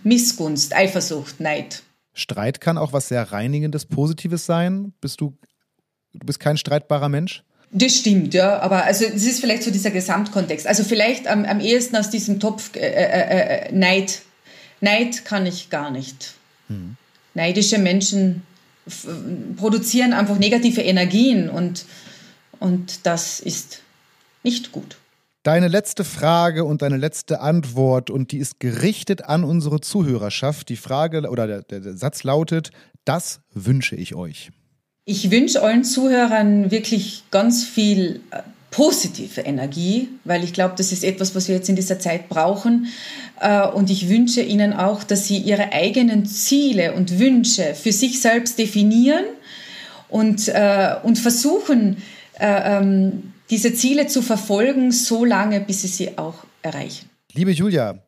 Missgunst, Eifersucht, Neid. Streit kann auch was sehr Reinigendes, Positives sein. Bist du, du bist kein streitbarer Mensch? Das stimmt, ja, aber also es ist vielleicht so dieser Gesamtkontext. Also vielleicht am, am ehesten aus diesem Topf äh, äh, äh, Neid. Neid kann ich gar nicht. Hm. Neidische Menschen produzieren einfach negative Energien und, und das ist nicht gut. Deine letzte Frage und deine letzte Antwort und die ist gerichtet an unsere Zuhörerschaft. Die Frage oder der, der Satz lautet, das wünsche ich euch. Ich wünsche allen Zuhörern wirklich ganz viel äh, positive Energie, weil ich glaube, das ist etwas, was wir jetzt in dieser Zeit brauchen. Äh, und ich wünsche Ihnen auch, dass Sie Ihre eigenen Ziele und Wünsche für sich selbst definieren und, äh, und versuchen, äh, ähm, diese Ziele zu verfolgen, so lange, bis Sie sie auch erreichen. Liebe Julia,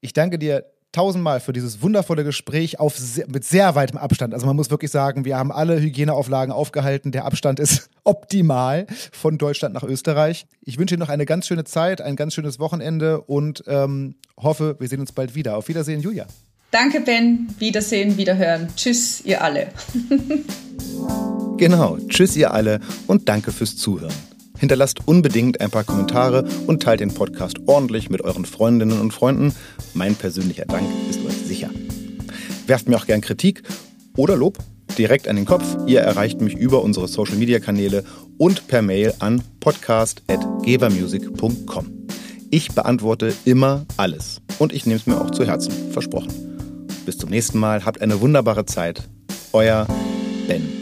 ich danke dir tausendmal für dieses wundervolle Gespräch auf sehr, mit sehr weitem Abstand. Also man muss wirklich sagen, wir haben alle Hygieneauflagen aufgehalten. Der Abstand ist optimal von Deutschland nach Österreich. Ich wünsche Ihnen noch eine ganz schöne Zeit, ein ganz schönes Wochenende und ähm, hoffe, wir sehen uns bald wieder. Auf Wiedersehen, Julia. Danke, Ben. Wiedersehen, wiederhören. Tschüss, ihr alle. genau. Tschüss, ihr alle und danke fürs Zuhören. Hinterlasst unbedingt ein paar Kommentare und teilt den Podcast ordentlich mit euren Freundinnen und Freunden. Mein persönlicher Dank ist euch sicher. Werft mir auch gern Kritik oder Lob direkt an den Kopf. Ihr erreicht mich über unsere Social Media Kanäle und per Mail an podcast.gebermusic.com. Ich beantworte immer alles und ich nehme es mir auch zu Herzen, versprochen. Bis zum nächsten Mal, habt eine wunderbare Zeit. Euer Ben.